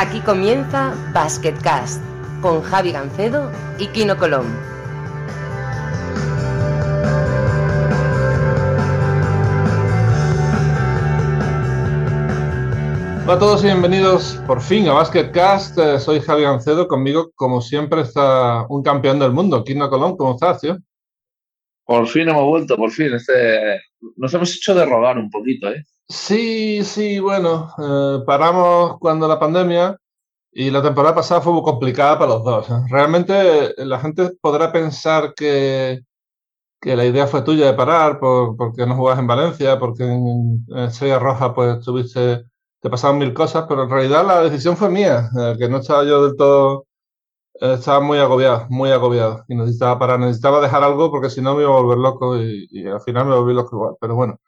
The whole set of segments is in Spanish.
Aquí comienza Basketcast con Javi Gancedo y Kino Colón. Hola a todos y bienvenidos por fin a Basketcast. Eh, soy Javi Gancedo. Conmigo, como siempre, está un campeón del mundo, Kino Colón. ¿Cómo estás, tío? Por fin hemos vuelto, por fin. Este, nos hemos hecho de rogar un poquito, ¿eh? Sí, sí, bueno, eh, paramos cuando la pandemia y la temporada pasada fue muy complicada para los dos. ¿eh? Realmente la gente podrá pensar que, que la idea fue tuya de parar por, porque no jugabas en Valencia, porque en, Estrella Roja pues tuviste, te pasaron mil cosas, pero en realidad la decisión fue mía, eh, que no estaba yo del todo estaba muy agobiado, muy agobiado y necesitaba parar, necesitaba dejar algo porque si no me iba a volver loco y, y al final me volví loco igual. Pero bueno,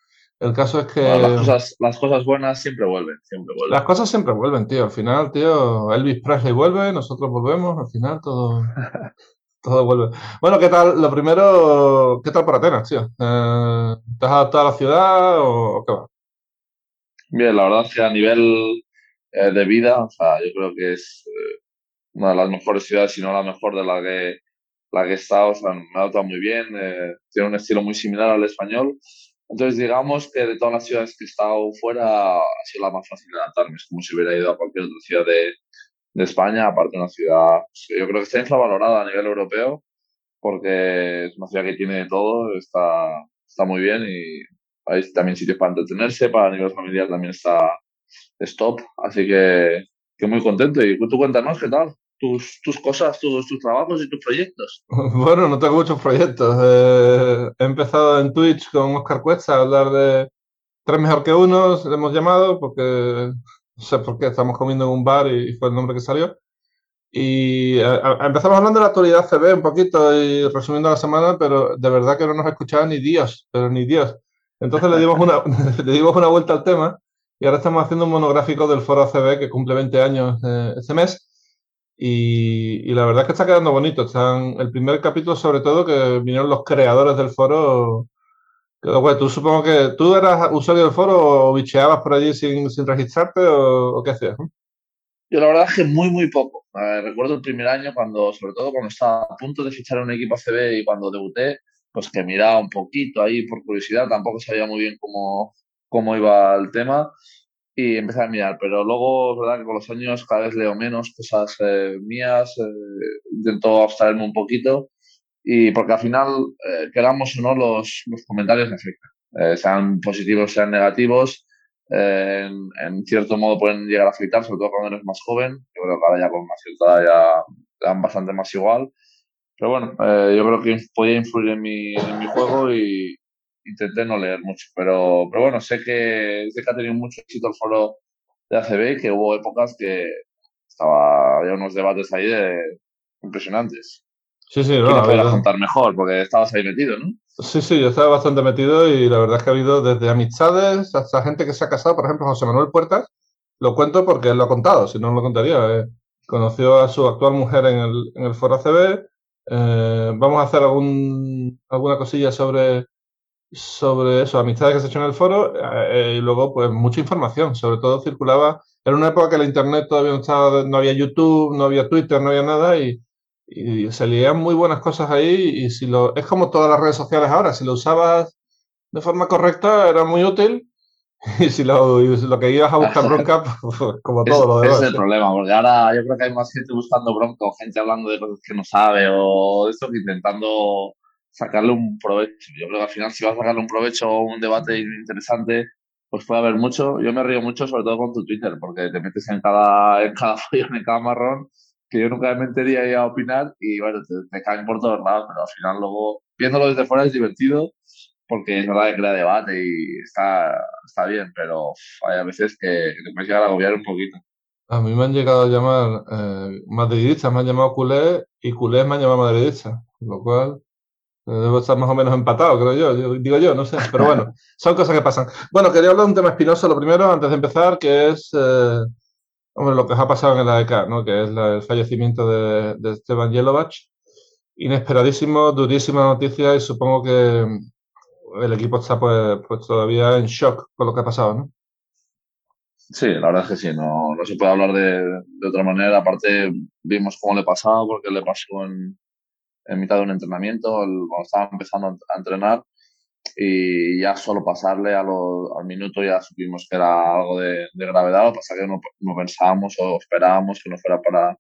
el caso es que... Bueno, las, cosas, las cosas buenas siempre vuelven, siempre vuelven. Las cosas siempre vuelven, tío. Al final, tío, Elvis Presley vuelve, nosotros volvemos, al final todo, todo vuelve. Bueno, ¿qué tal? Lo primero, ¿qué tal por Atenas, tío? Eh, ¿Te has adaptado a la ciudad o, qué va? Bien, la verdad es que a nivel eh, de vida, o sea, yo creo que es eh, una de las mejores ciudades, si no la mejor de la que, la que he estado. O sea, me ha adaptado muy bien, tiene un estilo muy similar al español. Entonces, digamos que de todas las ciudades que he estado fuera, ha sido la más fácil de adaptarme. Es como si hubiera ido a cualquier otra ciudad de, de España, aparte de una ciudad, pues, yo creo que está infravalorada a nivel europeo, porque es una ciudad que tiene de todo, está, está muy bien y hay también sitios para entretenerse, para a nivel familiar también está stop, así que, que muy contento. Y tú cuéntanos qué tal, tus, tus cosas, tus, tus trabajos y tus proyectos. Bueno, no tengo muchos proyectos. Eh, he empezado en Twitch con Oscar Cuesta a hablar de tres mejor que uno, le hemos llamado, porque no sé por qué, estamos comiendo en un bar y fue el nombre que salió. Y eh, a- empezamos hablando de la actualidad CB un poquito y resumiendo la semana, pero de verdad que no nos escuchaba ni Dios, pero ni Dios. Entonces le dimos una, le dimos una vuelta al tema y ahora estamos haciendo un monográfico del foro ACB que cumple 20 años eh, este mes. Y, y la verdad es que está quedando bonito. Están, el primer capítulo, sobre todo, que vinieron los creadores del foro. Quedó guay. Tú supongo que tú eras usuario del foro o bicheabas por allí sin, sin registrarte o, o qué hacías. Yo la verdad es que muy, muy poco. Eh, recuerdo el primer año cuando, sobre todo cuando estaba a punto de fichar un equipo ACB y cuando debuté, pues que miraba un poquito ahí por curiosidad, tampoco sabía muy bien cómo, cómo iba el tema y empecé a mirar, pero luego es verdad que con los años cada vez leo menos cosas eh, mías, eh, intento abstraerme un poquito y porque al final, eh, queramos o no, los, los comentarios me afectan, Eh, sean positivos, sean negativos, eh, en, en cierto modo pueden llegar a afectar, sobre todo cuando eres más joven, yo creo que ahora ya con más cierta edad ya dan bastante más igual, pero bueno, eh, yo creo que podía influir en mi, en mi juego y intenté no leer mucho, pero, pero bueno, sé que, sé que ha tenido mucho éxito el foro de ACB y que hubo épocas que estaba, había unos debates ahí de, impresionantes. Sí, sí, ¿Quién no, nos ha podrá habido- contar mejor? Porque estabas ahí metido, ¿no? Sí, sí, yo estaba bastante metido y la verdad es que ha habido desde amistades hasta gente que se ha casado. Por ejemplo, José Manuel Puertas, lo cuento porque él lo ha contado, si no, no lo contaría. eh. Conoció a su actual mujer en el, en el foro ACB. Eh, vamos a hacer algún, alguna cosilla sobre, sobre eso, amistades que se han hecho en el foro. eh, y luego, pues, mucha información. Sobre todo circulaba. Era una época que la internet todavía no estaba, no había YouTube, no había Twitter, no había nada. Y, y se leían muy buenas cosas ahí y si lo es como todas las redes sociales ahora, si lo usabas de forma correcta era muy útil y si lo, y lo que ibas a buscar bronca, pues, como Es, todo lo ese demás. es el ¿sí? problema, porque ahora yo creo que hay más gente buscando bronca o gente hablando de cosas que no sabe o de esto que intentando sacarle un provecho. Yo creo que al final si vas a sacarle un provecho o un debate interesante, pues puede haber mucho. Yo me río mucho sobre todo con tu Twitter, porque te metes en cada, en cada follón, en cada marrón, que yo nunca me metería ahí a opinar y bueno, te, te caen por todos lados, pero al final luego, viéndolo desde fuera es divertido, porque es verdad que crea debate y está, está bien, pero hay a veces que, te puedes llegar a agobiar un poquito. A mí me han llegado a llamar eh, madridistas, me han llamado culé y culés me han llamado madridistas, lo cual debo estar más o menos empatado, creo yo, yo- digo yo, no sé, pero bueno, son cosas que pasan. Bueno, quería hablar de un tema espinoso, lo primero, antes de empezar, que es eh, hombre, lo que os ha pasado en el AEK, ¿no? que es la- el fallecimiento de, de Esteban Jelovach. Inesperadísimo, durísima noticia y supongo que el equipo está pues, pues todavía en shock con lo que ha pasado, ¿no? Sí, la verdad es que sí, no, no se puede hablar de, de otra manera. Aparte, vimos cómo le pasaba, porque le pasó en, en mitad de un entrenamiento, cuando estaba empezando a entrenar, y ya solo pasarle a al minuto ya supimos que era algo de, de gravedad, lo que pasa que no, no, pensábamos o esperábamos que no fuera para,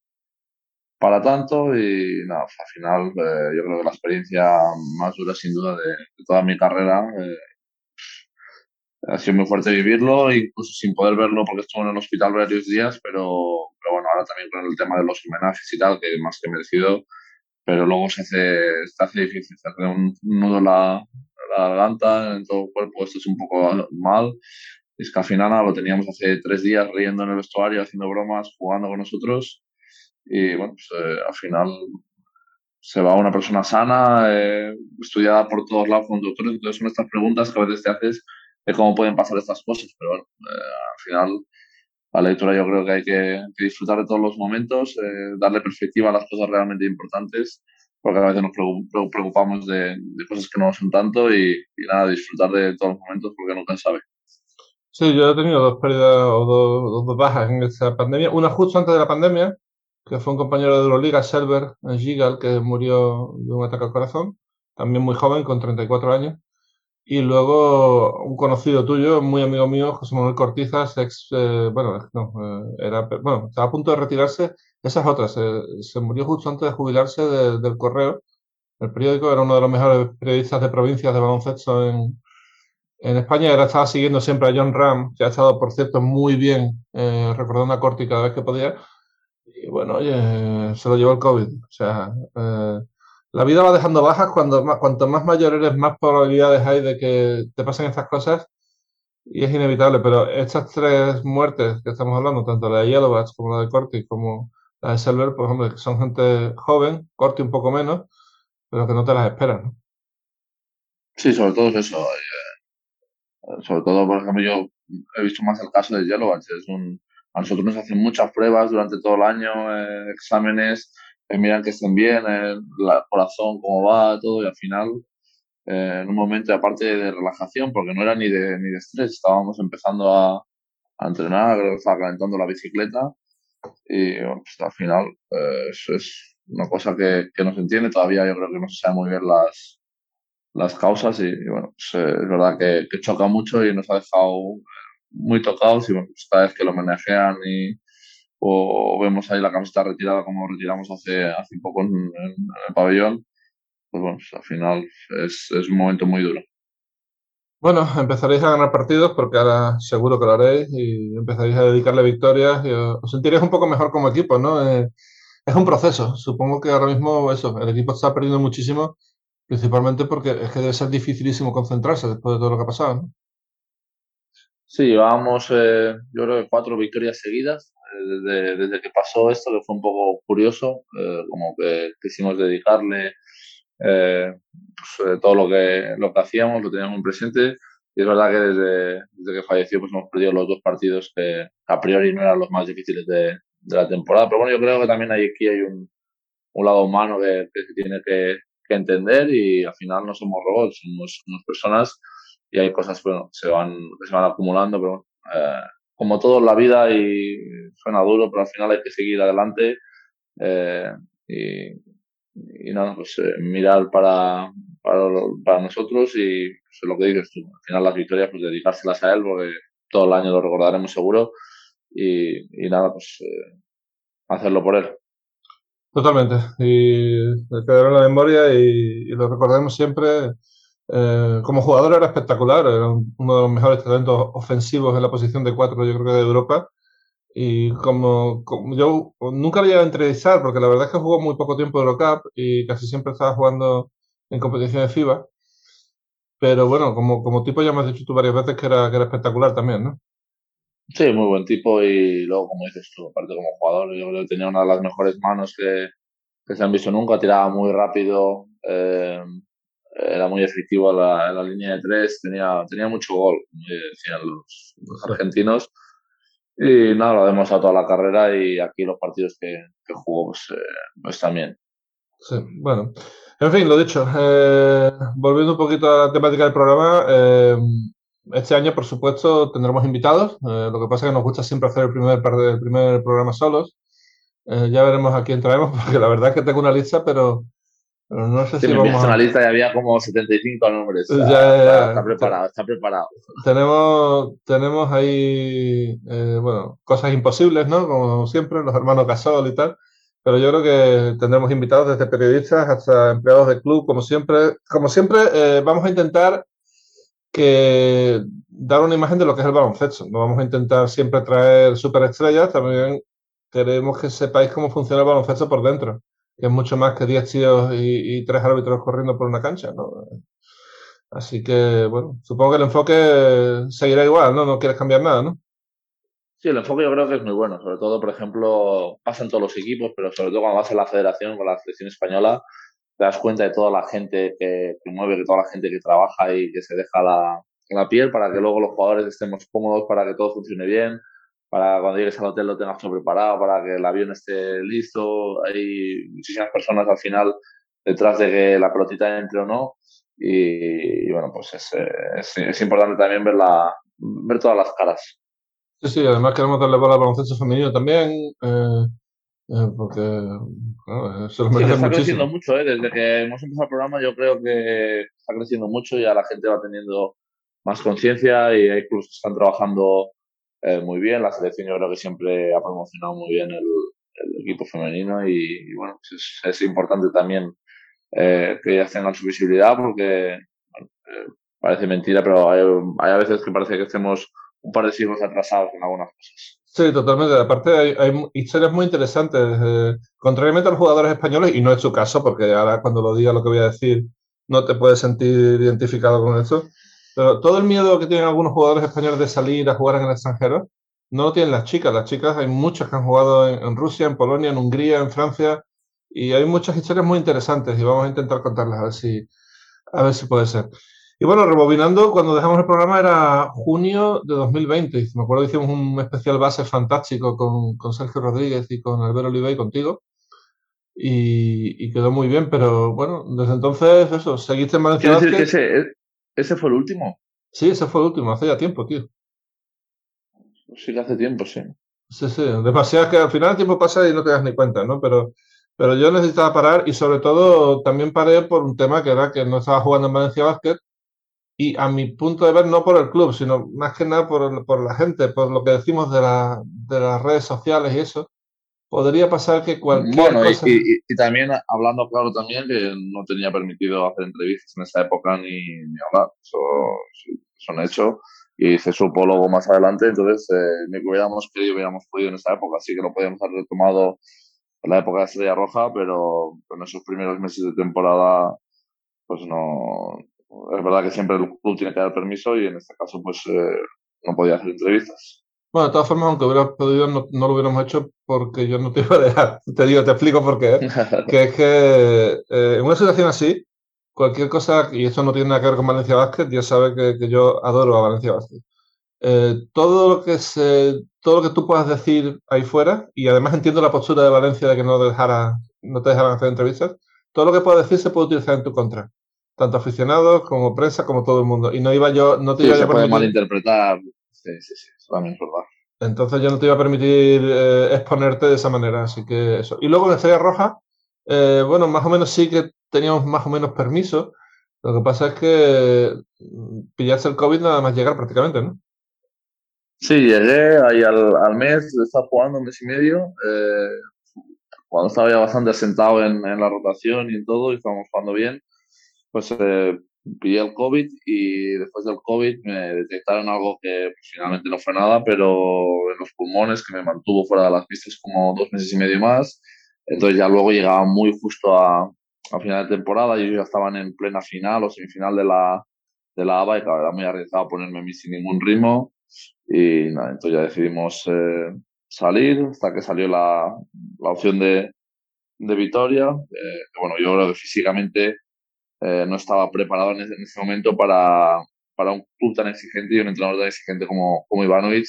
para tanto y nada, pues, al final eh, yo creo que la experiencia más dura sin duda de, de toda mi carrera eh, ha sido muy fuerte vivirlo, incluso sin poder verlo porque estuve en el hospital varios días, pero, pero bueno, ahora también con el tema de los homenajes y tal, que más que merecido, pero luego se hace, se hace difícil, se hace un nudo la, la garganta, en todo el cuerpo, esto es un poco mal. Es que al final lo teníamos hace tres días riendo en el vestuario, haciendo bromas, jugando con nosotros. Y bueno, pues eh, al final se va una persona sana, eh, estudiada por todos lados con doctores. Entonces son estas preguntas que a veces te haces de cómo pueden pasar estas cosas. Pero bueno, eh, al final la lectura yo creo que hay que, que disfrutar de todos los momentos, eh, darle perspectiva a las cosas realmente importantes porque a veces nos preocupamos de, de cosas que no son tanto y, y, nada, disfrutar de todos los momentos porque nunca se sabe. Sí, yo he tenido dos pérdidas o dos, dos, bajas en esta pandemia. Una justo antes de la pandemia, que fue un compañero de Euroliga, Selber Gigal, que murió de un ataque al corazón, también muy joven, con 34 años. Y luego un conocido tuyo, muy amigo mío, José Manuel Cortizas, ex, eh, bueno, no, eh, era, bueno, estaba a punto de retirarse esas otras. Se, se murió justo antes de jubilarse de, del correo. El periódico era uno de los mejores periodistas de provincias de baloncesto en, en España. Era, estaba siguiendo siempre a John Ram, que ha estado, por cierto, muy bien eh, recordando a Corti cada vez que podía. Y bueno, oye, se lo llevó el COVID. O sea, eh, la vida va dejando bajas. Cuando, cuanto más mayor eres, más probabilidades hay de que te pasen estas cosas. Y es inevitable, pero estas tres muertes que estamos hablando, tanto la de Yellowbats como la de Corti, como la de Selver, pues hombre, son gente joven, corte un poco menos, pero que no te las esperas, ¿no? Sí, sobre todo es eso. Eh, sobre todo, por ejemplo, yo he visto más el caso de Yellowbats. Es un, a nosotros nos hacen muchas pruebas durante todo el año, eh, exámenes, eh, miran que estén bien, el corazón, cómo va, todo, y al final, eh, en un momento aparte de relajación, porque no era ni de, ni de estrés, estábamos empezando a, entrenar, estaba calentando la bicicleta, y bueno, pues al final eh, eso es una cosa que, que, no se entiende, todavía yo creo que no se sabe muy bien las, las causas y, bueno, pues, eh, es verdad que, que, choca mucho y nos ha dejado muy tocados y bueno, pues cada vez que lo manejan y o vemos ahí la camiseta retirada como retiramos hace, hace poco en, en, en el pabellón, pues bueno, pues al final es, es un momento muy duro. Bueno, empezaréis a ganar partidos porque ahora seguro que lo haréis y empezaréis a dedicarle victorias y os sentiréis un poco mejor como equipo, ¿no? Eh, es un proceso. Supongo que ahora mismo eso, el equipo está perdiendo muchísimo, principalmente porque es que debe ser dificilísimo concentrarse después de todo lo que ha pasado, ¿no? Sí, llevábamos, eh, yo creo que cuatro victorias seguidas desde, desde, que pasó esto, que fue un poco curioso, eh, como que quisimos dedicarle eh, pues, todo lo que, lo que hacíamos, lo teníamos muy presente. Y es verdad que desde, desde que falleció pues hemos perdido los dos partidos que a priori no eran los más difíciles de, de la temporada. Pero bueno, yo creo que también hay, aquí hay un, un lado humano que, que se tiene que, que, entender y al final no somos robots, somos, somos personas y hay cosas bueno, se van, que se van acumulando, pero eh, como todo en la vida y suena duro, pero al final hay que seguir adelante eh, y, y nada, pues eh, mirar para, para, para, nosotros y pues, lo que dices tú, al final las victorias pues dedicárselas a él porque todo el año lo recordaremos seguro y, y nada, pues eh, hacerlo por él. Totalmente, y quedará en la memoria y lo recordaremos siempre. Eh, como jugador era espectacular, era uno de los mejores talentos ofensivos en la posición de cuatro, yo creo que de Europa. Y como, como, yo nunca lo llegué a entrevistar, porque la verdad es que jugó muy poco tiempo de Eurocup y casi siempre estaba jugando en competiciones FIBA. Pero bueno, como, como tipo ya me has dicho tú varias veces que era, que era espectacular también, ¿no? Sí, muy buen tipo y luego, como dices tú, aparte como jugador, yo creo que tenía una de las mejores manos que, que se han visto nunca, tiraba muy rápido, eh, era muy efectivo en la, la, línea de tres, tenía, tenía mucho gol, como decían los, los argentinos. Y nada, lo ha demostrado toda la carrera y aquí los partidos que, que jugó, pues, eh, pues, también. Sí, bueno. En fin, lo dicho, eh, volviendo un poquito a la temática del programa, eh, este año, por supuesto, tendremos invitados. Eh, lo que pasa es que nos gusta siempre hacer el primer, el primer programa solos. Eh, ya veremos a quién traemos, porque la verdad es que tengo una lista, pero, no sé si vamos a... una lista y había como 75 nombres. Está, preparado, está preparado. Tenemos, tenemos ahí, bueno, cosas imposibles, ¿no? Como siempre, los hermanos Gasol y tal. Pero yo creo que tendremos invitados desde periodistas hasta empleados del club, como siempre. Como siempre, eh, vamos a intentar que dar una imagen de lo que es el baloncesto. No vamos a intentar siempre traer superestrellas, también queremos que sepáis cómo funciona el baloncesto por dentro, que es mucho más que 10 tíos y, tres árbitros corriendo por una cancha. ¿no? Así que, bueno, supongo que el enfoque seguirá igual, ¿no? No quieres cambiar nada, ¿no? Sí, el enfoque yo creo que es muy bueno. Sobre todo, por ejemplo, pasa en todos los equipos, pero sobre todo cuando vas a la federación con la selección española, te das cuenta de toda la gente que, mueve, de toda la gente que trabaja y que se deja la, la piel para que luego los jugadores estemos cómodos, para que todo funcione bien, para cuando llegues al hotel lo tengas todo preparado, para que el avión esté listo. Hay muchísimas personas al final detrás de que la pelotita entre o no. Y, bueno, pues es, es, es importante también ver, la, ver todas las caras. Sí, sí, además queremos darle bola al baloncesto femenino también, eh, eh, porque se lo merece está creciendo mucho, ¿eh? desde que hemos empezado el programa yo creo que está creciendo mucho y ya la gente va teniendo más conciencia y hay clubes que están trabajando eh, muy bien, la selección yo creo que siempre ha promocionado muy bien el, equipo femenino y, bueno, pues es, importante también eh, que ellas tengan su visibilidad porque parece mentira, pero hay, hay a veces que parece que estemos un par de siglos atrasados en algunas cosas. Sí, totalmente. Aparte, hay, historias muy interesantes. Eh, contrariamente a los jugadores españoles, y no es su caso, porque ahora cuando lo diga lo que voy a decir, no te puedes sentir identificado con eso. Pero todo el miedo que tienen algunos jugadores españoles de salir a jugar en el extranjero, no lo tienen las chicas. Las chicas, hay muchas que han jugado en, Rusia, en Polonia, en Hungría, en Francia, y hay muchas historias muy interesantes y vamos a intentar contarlas a ver si, a ver si puede ser. Y bueno, rebobinando, cuando dejamos el programa era junio de 2020. Me acuerdo que hicimos un especial base fantástico con, con Sergio Rodríguez y con Albert Oliva y contigo. Y, quedó muy bien, pero bueno, desde entonces eso, seguiste en Valencia decir que ese, ese fue el último? Sí, ese fue el último, hace ya tiempo, tío. Sí, hace tiempo, sí. Sí, sí, demasiado que al final el tiempo pasa y no te das ni cuenta, ¿no? Pero, pero yo necesitaba parar y sobre todo también paré por un tema que era que no estaba jugando en Valencia Basket y a mi punto de ver, no por el club, sino más que nada por, por la gente, por lo que decimos de, la, de las redes sociales y eso, podría pasar que cualquier bueno, Y, y, también hablando claro también que no tenía permitido hacer entrevistas en esa época ni, ni hablar, eso, son hechos y se supo luego más adelante, entonces eh, ni que hubiéramos querido hubiéramos podido en esa época, así que lo podíamos haber retomado en la época de Estrella Roja, pero en esos primeros meses de temporada pues no, es verdad que siempre el club tiene que dar permiso y en este caso pues eh, no podía hacer entrevistas. Bueno, de todas formas, aunque hubiera podido, no, lo hubiéramos hecho porque yo no te iba a dejar. Te digo, te explico por qué. que es que eh, en una situación así, cualquier cosa, y esto no tiene nada que ver con Valencia Basket, ya sabe que, que yo adoro a Valencia Basket. Eh, todo lo que se, todo lo que tú puedas decir ahí fuera, y además entiendo la postura de Valencia de que no dejara, no te dejaran hacer entrevistas, todo lo que puedas decir se puede utilizar en tu contra tanto aficionados como prensa, como todo el mundo. Y no iba yo, no te iba se a puede malinterpretar. Sí, sí, sí, también es verdad. Entonces yo no te iba a permitir eh, exponerte de esa manera, así que eso. Y luego en Estrella Roja, eh, bueno, más o menos sí que teníamos más o menos permiso. Lo que pasa es que mm, pillaste el COVID nada más llegar prácticamente, ¿no? Sí, llegué ahí al, al mes, estaba jugando un mes y medio. Eh, cuando estaba ya bastante asentado en, en, la rotación y en todo, y estábamos jugando bien pues eh, pillé el COVID y después del COVID me detectaron algo que pues, finalmente no fue nada, pero en los pulmones que me mantuvo fuera de las pistas como dos meses y medio más. Entonces ya luego llegaba muy justo a, a final de temporada ellos ya estaban en plena final o semifinal de la, de la ABA y claro, era muy arriesgado ponerme a mí sin ningún ritmo y nada, entonces ya decidimos eh, salir hasta que salió la, la opción de, de Vitoria. Eh, bueno, yo creo que físicamente eh, no estaba preparado en ese, momento para, para, un club tan exigente y un entrenador tan exigente como, como Ivanovic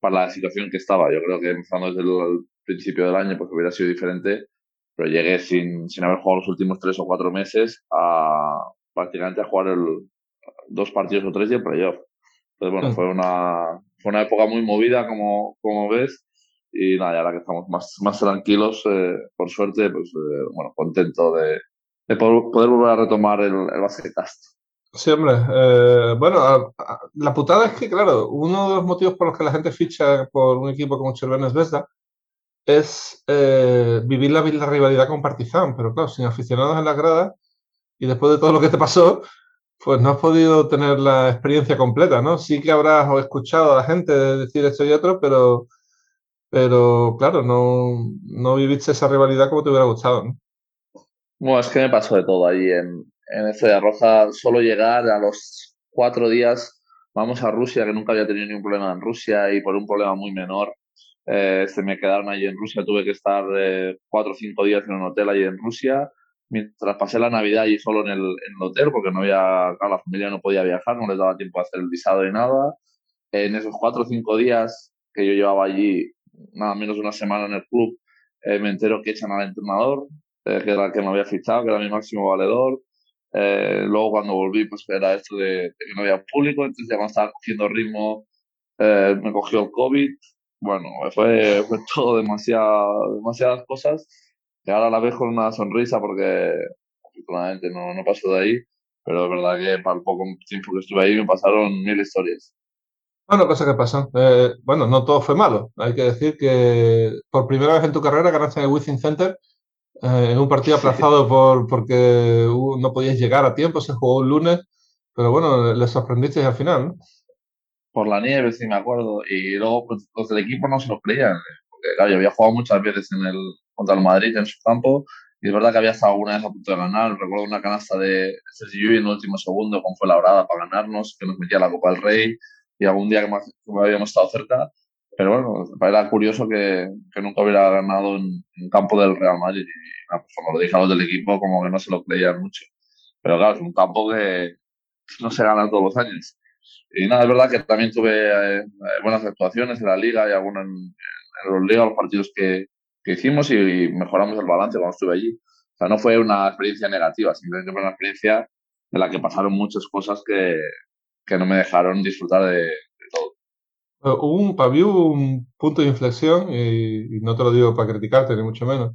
para la situación que estaba. Yo creo que empezando desde el, principio del año pues hubiera sido diferente, pero llegué sin, sin haber jugado los últimos tres o cuatro meses a prácticamente a jugar el, dos partidos o tres y el playoff. Entonces, bueno, fue una, fue una época muy movida, como, como ves. Y nada, ahora que estamos más, más tranquilos, eh, por suerte, pues eh, bueno, contento de, de poder, volver a retomar el, el. Sí, hombre. Eh, bueno, la putada es que, claro, uno de los motivos por los que la gente ficha por un equipo como Chervenes Vesda es eh, vivir la, la, rivalidad con Partizan, pero claro, sin aficionados en la grada y después de todo lo que te pasó, pues no has podido tener la experiencia completa, ¿no? Sí que habrás escuchado a la gente decir esto y otro, pero, pero claro, no, no viviste esa rivalidad como te hubiera gustado, ¿no? Bueno, es que me pasó de todo ahí en, en Estrella Roja. Solo llegar a los cuatro días, vamos a Rusia, que nunca había tenido ningún problema en Rusia y por un problema muy menor, eh, se me quedaron allí en Rusia. Tuve que estar eh, cuatro o cinco días en un hotel allí en Rusia mientras pasé la Navidad allí solo en el, en el hotel, porque no había, la familia no podía viajar, no les daba tiempo a hacer el visado y nada. En esos cuatro o cinco días que yo llevaba allí, nada menos de una semana en el club, eh, me entero que echan al entrenador, eh, que era el que me había fichado, que era mi máximo valedor. Eh, luego cuando volví, pues era esto de, que no había público, entonces ya cuando estaba cogiendo ritmo, me cogió el COVID. Bueno, fue, fue todo demasiadas cosas que ahora la veo con una sonrisa porque afortunadamente no, no pasó de ahí, pero es verdad que para el poco tiempo que estuve ahí me pasaron mil historias. Bueno, cosas que pasan. Eh, bueno, no todo fue malo. Hay que decir que por primera vez en tu carrera ganaste en el Within Center eh, en un partido aplazado por, porque no podías llegar a tiempo, se jugó un lunes, pero bueno, les sorprendiste al final, ¿no? Por la nieve, sí me acuerdo. Y luego pues, los del equipo no se lo creían, porque claro, yo había jugado muchas veces en el, contra el Madrid en su campo. Y es verdad que había estado alguna vez a punto de ganar. Recuerdo una canasta de Sergio en el último segundo, como fue la horada para ganarnos, que nos metía la Copa del Rey. Y algún día que, más, habíamos estado cerca. Pero bueno, era curioso que, que nunca hubiera ganado en, campo del Real Madrid. Y pues como lo dije a los del equipo, como que no se lo creían mucho. Pero claro, es un campo que no se gana todos los años. Y nada, es verdad que también tuve eh, buenas actuaciones en la liga y algunas en, en los ligas, los partidos que, que hicimos y, mejoramos el balance cuando estuve allí. O sea, no fue una experiencia negativa, simplemente fue una experiencia en la que pasaron muchas cosas que, que no me dejaron disfrutar de. Hubo un, había un punto de inflexión, y, no te lo digo para criticarte, ni mucho menos,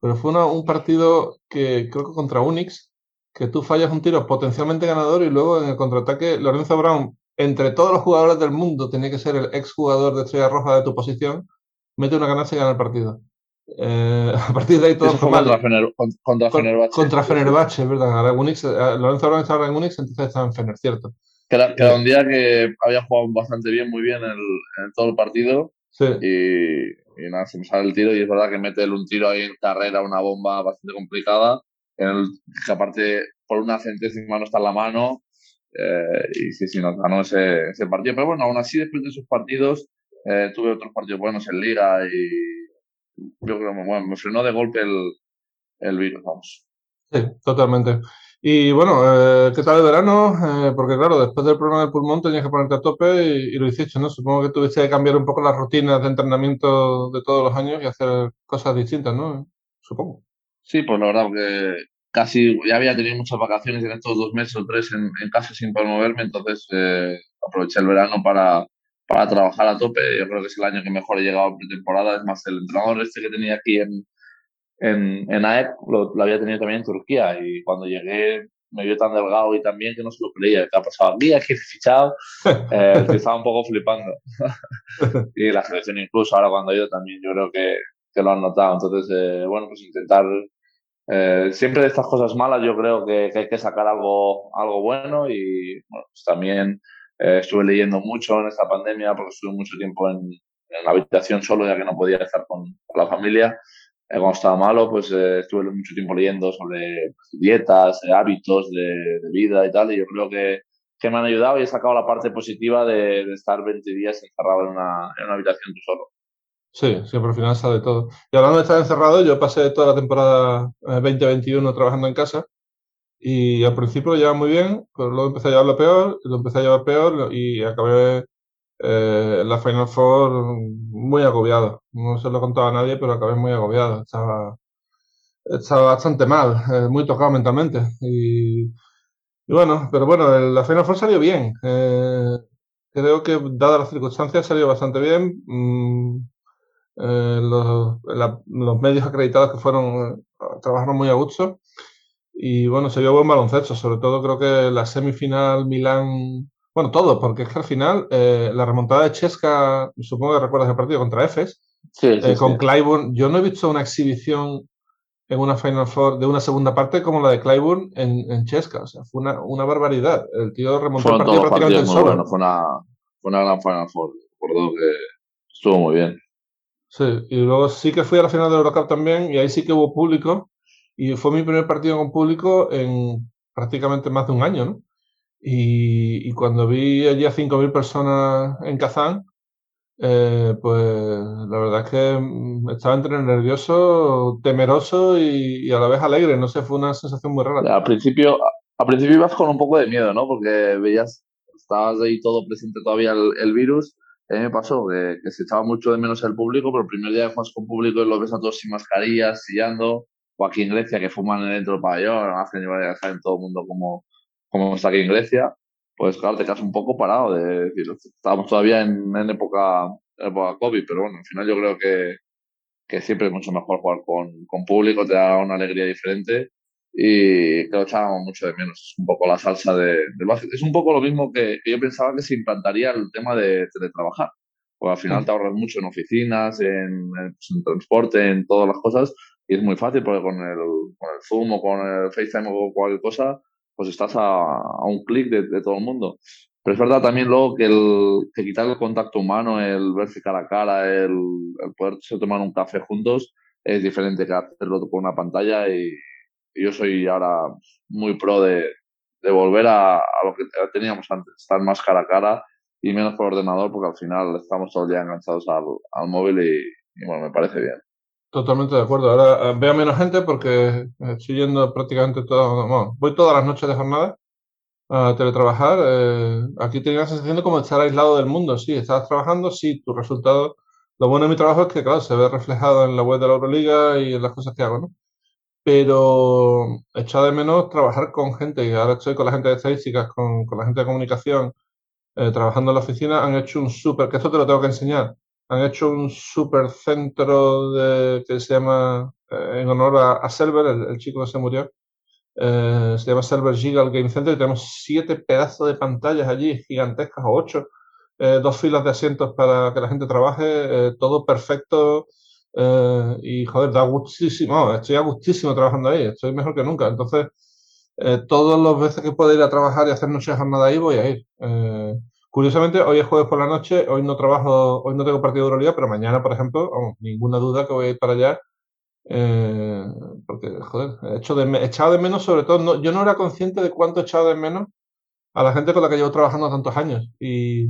pero fue un partido que creo que contra Unix, que tú fallas un tiro potencialmente ganador y luego en el contraataque Lorenzo Brown, entre todos los jugadores del mundo, tenía que ser el ex jugador de Estrella Roja de tu posición, mete una canasta y gana el partido. Eh, a partir de ahí todo fue contra, Fener, contra Fenerbahce. Contra Fenerbahce, ¿verdad? Ahora Unix, eh, Lorenzo ahora estaba en Unix, entonces estaba en Fener, ¿cierto? Que era, un día que había jugado bastante bien, muy bien en, todo el partido. Sí. Y, nada, se me sale el tiro y es verdad que mete un tiro ahí en carrera, una bomba bastante complicada. En el, que aparte por una centésima no está en la mano. Eh, y sí, sí, nos ganó ese, ese partido. Pero bueno, aún así, después de esos partidos, tuve otros partidos buenos en Liga y yo creo que bueno, me frenó de golpe el, el virus, vamos. Sí, totalmente. Y bueno, eh, ¿qué tal el verano? Eh, porque claro, después del problema del pulmón tenías que ponerte a tope y, lo hiciste, ¿no? Supongo que tuviste que cambiar un poco las rutinas de entrenamiento de todos los años y hacer cosas distintas, ¿no? Supongo. Sí, pues la verdad que casi ya había tenido muchas vacaciones en estos dos meses o tres en, en casa sin poder moverme, entonces eh, aproveché el verano para, para trabajar a tope. Yo creo que es el año que mejor he llegado en pretemporada. Es más, el entrenador este que tenía aquí en, en, en AEC lo, había tenido también en Turquía y cuando llegué me vio tan delgado y tan bien que no se lo creía. ¿Qué ha pasado aquí? Aquí he fichado. Eh, estaba un poco flipando. y la selección incluso ahora cuando he ido también yo creo que, que lo han notado. Entonces, eh, bueno, pues intentar... Eh, siempre de estas cosas malas yo creo que, que, hay que sacar algo, algo bueno y bueno, pues también eh, estuve leyendo mucho en esta pandemia porque estuve mucho tiempo en, la habitación solo ya que no podía estar con, la familia. Eh, cuando estaba malo, pues eh, estuve mucho tiempo leyendo sobre dietas, hábitos de, vida y tal, y yo creo que, que, me han ayudado y he sacado la parte positiva de, estar 20 días encerrado en una, en una habitación tú solo. Sí, siempre al final sale todo. Y hablando de estar encerrado, yo pasé toda la temporada 2021 trabajando en casa y al principio lo llevaba muy bien, pero luego empecé a llevarlo peor, lo empecé a llevar peor y acabé eh, la Final Four muy agobiado. No se lo he contado a nadie, pero acabé muy agobiado. Estaba, estaba bastante mal, eh, muy tocado mentalmente. Y, bueno, pero bueno, la Final Four salió bien. Eh, creo que, dadas las circunstancias, salió bastante bien. Mm, los, los, medios acreditados que fueron trabajaron muy a gusto. Y bueno, se vio buen baloncesto. Sobre todo creo que la semifinal Milán. Bueno, todo, porque es que al final eh, la remontada de Chesca, supongo que recuerdas el partido contra Efes, eh, con Clyburn. Yo no he visto una exhibición en una Final Four de una segunda parte como la de Clyburn en, en Chesca. O sea, fue una, una barbaridad. El tío remontó el partido prácticamente solo. fue, una, fue una gran Final Four. Recuerdo que estuvo muy bien. Sí, y luego sí que fui a la final de Eurocup también y ahí sí que hubo público y fue mi primer partido con público en prácticamente más de un año, ¿no? Y, y cuando vi allí a 5.000 personas en Kazán, eh, pues la verdad es que mm, estaba entre nervioso, temeroso y, a la vez alegre. No sé, fue una sensación muy rara. Al principio, al principio ibas con un poco de miedo, ¿no? Porque veías, estabas ahí todo presente todavía el, virus. A mí me pasó que, se echaba mucho de menos el público, pero el primer día que juegas con público y lo ves a todos sin mascarillas, sillando, o aquí en Grecia que fuman dentro del pabellón, hacen llevar a todo el mundo como, como está aquí en Grecia pues claro, te quedas un poco parado de decir, estábamos todavía en, en época, época COVID, pero bueno, al final yo creo que, que siempre es mucho mejor jugar con, con público, te da una alegría diferente y que lo echábamos mucho de menos. Es un poco la salsa de, del básquet. Es un poco lo mismo que, yo pensaba que se implantaría el tema de teletrabajar. Porque al final mm. te ahorras mucho en oficinas, en, pues, en, transporte, en todas las cosas. Y es muy fácil porque con el, con el Zoom o con el FaceTime o cualquier cosa, pues estás a, un clic de, todo el mundo. Pero es verdad también luego que, el, que quitar el contacto humano, el verse cara a cara, el, el poder tomar un café juntos, es diferente que hacerlo por una pantalla y, yo soy ahora muy pro de, de volver a, a, lo que teníamos antes, estar más cara a cara y menos por ordenador porque al final estamos todo el día enganchados al, al móvil y, y bueno, me parece bien. Totalmente de acuerdo. Ahora eh, veo menos gente porque estoy yendo prácticamente todo, bueno, voy todas las noches de jornada a teletrabajar. Eh, aquí tenía la sensación de como estar aislado del mundo. Sí, estás trabajando, sí, tu resultado. Lo bueno de mi trabajo es que, claro, se ve reflejado en la web de la Euroliga y en las cosas que hago, ¿no? Pero echado de menos trabajar con gente. Y ahora estoy con la gente de estadísticas, con, con la gente de comunicación, eh, trabajando en la oficina. Han hecho un súper, que esto te lo tengo que enseñar han hecho un super centro de, que se llama, eh, en honor a, a Server, el, chico que se murió, eh, se llama Server Gigal Game Center y tenemos siete pedazos de pantallas allí, gigantescas, o ocho, eh, dos filas de asientos para que la gente trabaje, todo perfecto. y joder, da gustísimo, estoy a gustísimo trabajando ahí, estoy mejor que nunca. Entonces, todas las veces que pueda ir a trabajar y hacer noches jornada ahí, voy a ir. Curiosamente, hoy es jueves por la noche, hoy no trabajo, hoy no tengo partido de Euroliga, pero mañana, por ejemplo, ninguna duda que voy a ir para allá. Eh, porque, joder, he, hecho de, echado de menos, sobre todo, no, yo no era consciente de cuánto he echado de menos a la gente con la que llevo trabajando tantos años. Y,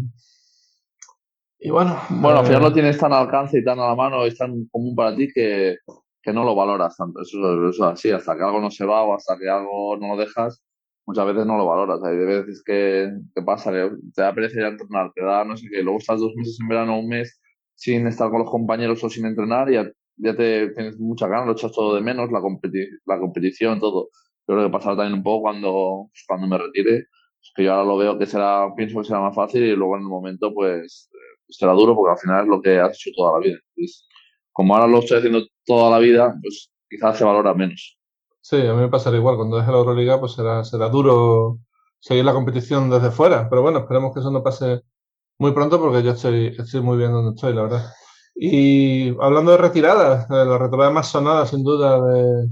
y bueno. Bueno, al final eh, lo tienes tan al alcance y tan a la mano, es tan común para ti que, que no lo valoras tanto. Eso, eso es así, hasta que algo no se va o hasta que algo no lo dejas, muchas veces no lo valoras. Hay veces que, que pasa te da pereza ir a entrenar, te da no sé qué, luego estás dos meses en verano, un mes sin estar con los compañeros o sin entrenar y ya, ya te tienes mucha ganas, lo echas todo de menos, la, competi la competición, todo. Yo creo que pasará también un poco cuando, cuando me retire, que yo ahora lo veo que será, pienso que será más fácil y luego en el momento pues será duro porque al final es lo que has hecho toda la vida. Entonces, como ahora lo estoy haciendo toda la vida, pues quizás se valora menos. Sí, a mí me pasará igual. Cuando deje la Euroliga, pues será, será duro seguir la competición desde fuera. Pero bueno, esperemos que eso no pase muy pronto porque yo estoy, muy bien donde estoy, la verdad. Y hablando de retiradas, la retirada más sonada, sin duda, de,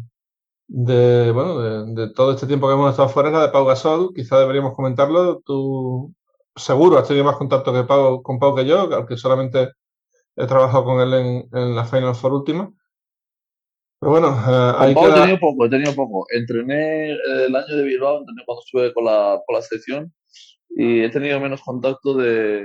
de bueno, de, todo este tiempo que hemos estado fuera es la de Pau Gasol. Quizá deberíamos comentarlo. Tú seguro has tenido más contacto que Pau, con Pau que yo, aunque solamente he trabajado con él en, en la Final Four última. Pero bueno, eh, he tenido poco, he tenido poco. Entrené eh, el año de Bilbao, entrené cuando estuve con la, con la selección y he tenido menos contacto de,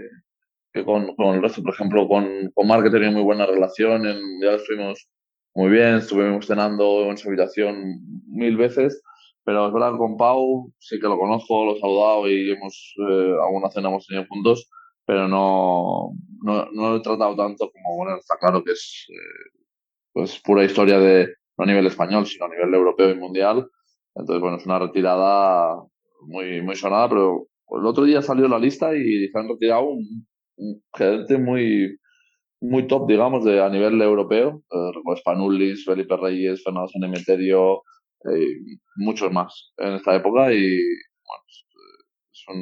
que con, con el resto. Por ejemplo, con, con Mark he tenido muy buena relación, en, ya estuvimos muy bien, estuvimos cenando en su habitación mil veces, pero es verdad que con Pau sí que lo conozco, lo he saludado y hemos, eh, alguna cena hemos tenido juntos, pero no, no, no lo he tratado tanto como, bueno, está claro que es pues pura historia de no a nivel español, sino a nivel europeo y mundial. Entonces, bueno, es una retirada muy, muy sonada, pero el otro día salió la lista y se han retirado un, un gerente muy, muy top, digamos, de, a nivel europeo. Eh, Spanulis, Felipe Reyes, Fernando Sanemeterio, eh, muchos más en esta época y bueno, son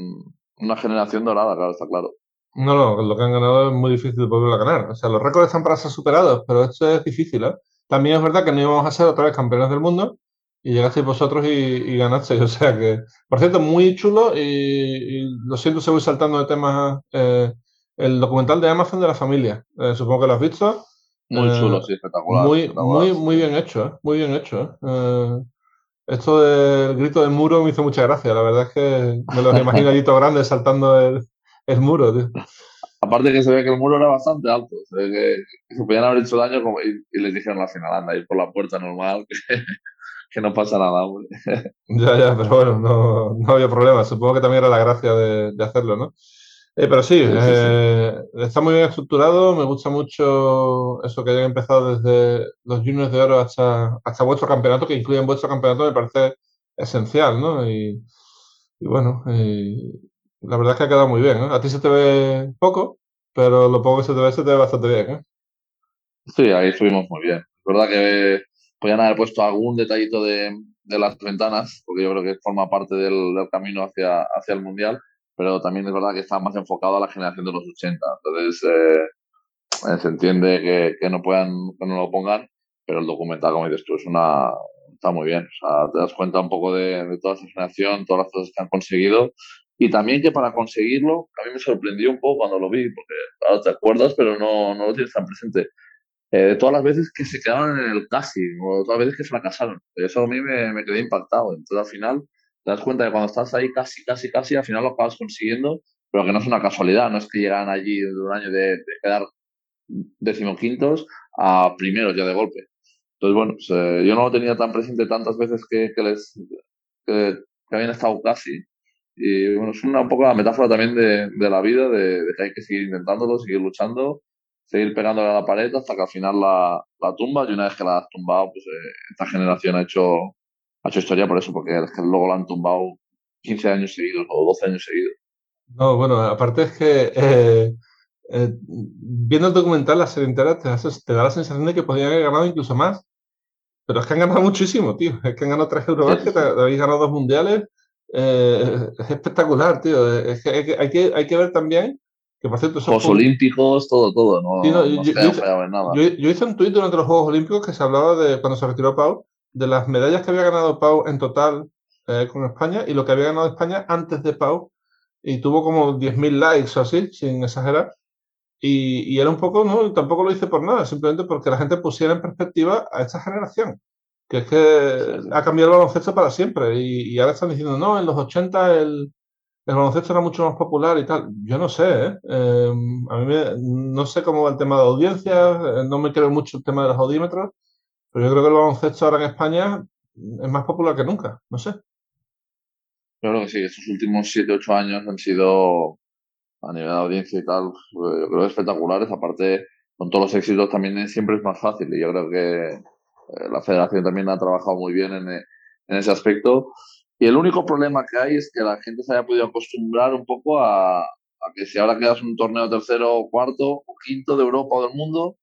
una generación dorada, claro, está claro. No, no, lo que han ganado es muy difícil de volver a ganar. O sea, los récords están para ser superados, pero esto es difícil, ¿eh? También es verdad que no íbamos a ser otra vez campeones del mundo y llegasteis vosotros y, y ganasteis. O sea que, por cierto, muy chulo y, lo siento si voy saltando de temas. Eh, el documental de Amazon de la familia. Eh, supongo que lo has visto. Muy chulo, sí, espectacular. Muy, muy, muy bien hecho, ¿eh? Muy bien hecho, ¿eh? Esto del grito del muro me hizo mucha gracia. La verdad es que me lo imagino allí todo grande saltando el, el muro, tío. Aparte que se ve que el muro era bastante alto, se ve que, se podían haber hecho daño como, y, les dijeron al final, anda, ir por la puerta normal, que, que no pasa nada, hombre. Ya, ya, pero bueno, no, no había problema. Supongo que también era la gracia de, de hacerlo, ¿no? Eh, pero sí, eh, está muy bien estructurado. Me gusta mucho eso que hayan empezado desde los juniors de oro hasta, hasta vuestro campeonato, que incluyen vuestro campeonato, me parece esencial, ¿no? Y, y bueno, y la verdad es que ha quedado muy bien. ¿eh? A ti se te ve poco, pero lo poco que se te ve, se te ve bastante bien. ¿eh? Sí, ahí estuvimos muy bien. Es verdad que podían haber puesto algún detallito de, de las ventanas, porque yo creo que forma parte del, del camino hacia, hacia el Mundial pero también es verdad que está más enfocado a la generación de los 80. Entonces, eh, se entiende que, que, no puedan, que no lo pongan, pero el documental, como dices tú, es una, está muy bien. O sea, te das cuenta un poco de, de toda esa generación, todas las cosas que han conseguido. Y también que para conseguirlo, a mí me sorprendió un poco cuando lo vi, porque ahora te acuerdas, pero no, no lo tienes tan presente. Eh, todas las veces que se quedaron en el casi, o todas las veces que fracasaron. Eso a mí me, me quedé impactado. Entonces, al final, te das cuenta que cuando estás ahí casi, casi, casi, al final lo acabas consiguiendo, pero que no es una casualidad, no es que llegan allí de un año de, de quedar decimoquintos a primeros ya de golpe. Entonces, bueno, pues, eh, yo no lo tenía tan presente tantas veces que, que les que, que, habían estado casi. Y bueno, es una un poco la metáfora también de, de la vida, de, de, que hay que seguir intentándolo, seguir luchando, seguir pegándole a la pared hasta que al final la, la tumba y una vez que la has tumbado, pues eh, esta generación ha hecho ha hecho historia por eso, porque es que luego lo han tumbado 15 años seguidos o 12 años seguidos. No, bueno, aparte es que eh, eh, viendo el documental, la serie entera, te, te, da la sensación de que podrían haber ganado incluso más. Pero es que han ganado muchísimo, tío. Es que han ganado tres Eurobasket, sí. habéis ganado dos mundiales. Eh, es espectacular, tío. Es que hay, que hay, que hay que ver también que, por cierto, Juegos Olímpicos, todo, todo. No, sí, no, no yo, yo, hice, nada. Yo, yo, hice un tuit durante los Juegos Olímpicos que se hablaba de cuando se retiró Pau, de las medallas que había ganado Pau en total eh, con España y lo que había ganado España antes de Pau. Y tuvo como 10.000 likes o así, sin exagerar. Y, y, era un poco, no, tampoco lo hice por nada, simplemente porque la gente pusiera en perspectiva a esta generación. Que es que ha cambiado el baloncesto para siempre. Y, ahora están diciendo, no, en los 80 el, el baloncesto era mucho más popular y tal. Yo no sé, ¿eh? eh a mí me, no sé cómo va el tema de audiencias, eh, no me creo mucho el tema de los audímetros, pero yo creo que el baloncesto ahora en España es más popular que nunca, no sé. Yo creo que sí, estos últimos 7, 8 años han sido, a nivel de audiencia y tal, pues, yo creo espectaculares. Aparte, con todos los éxitos también siempre es más fácil y yo creo que eh, la federación también ha trabajado muy bien en, en ese aspecto. Y el único problema que hay es que la gente se haya podido acostumbrar un poco a, a que si ahora quedas un torneo tercero, cuarto o quinto de Europa o del mundo,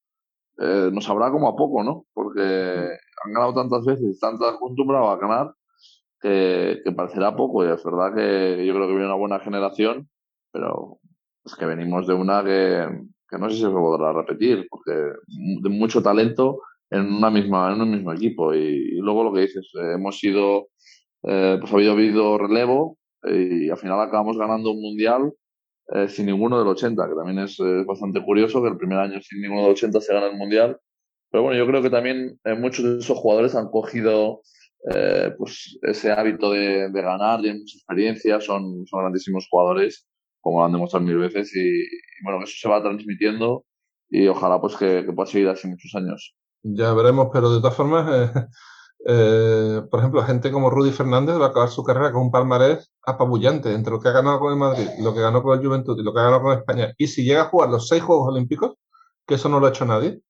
eh, nos habrá como a poco, ¿no? Porque han ganado tantas veces, tanto acostumbrado a ganar, que, que, parecerá poco. Y es verdad que yo creo que viene una buena generación, pero es que venimos de una que, que no sé si se podrá repetir, porque de mucho talento en una misma en un mismo equipo. Y, luego lo que dices, eh, hemos sido, eh, pues ha habido, habido relevo y al final acabamos ganando un mundial eh, sin ninguno del 80, que también es eh, bastante curioso que el primer año sin ninguno del 80 se gana el Mundial. Pero bueno, yo creo que también eh, muchos de esos jugadores han cogido eh, pues ese hábito de, de, ganar, tienen mucha experiencia, son, son grandísimos jugadores, como lo han demostrado mil veces, y, y bueno, eso se va transmitiendo y ojalá pues que, que pueda seguir así muchos años. Ya veremos, pero de todas formas, eh, por ejemplo, gente como Rudy Fernández va a acabar su carrera con un palmarés apabullante entre lo que ha ganado con el Madrid, lo que ganó con el Juventud y lo que ha ganado con España. Y si llega a jugar los seis Juegos Olímpicos, que eso no lo ha hecho nadie,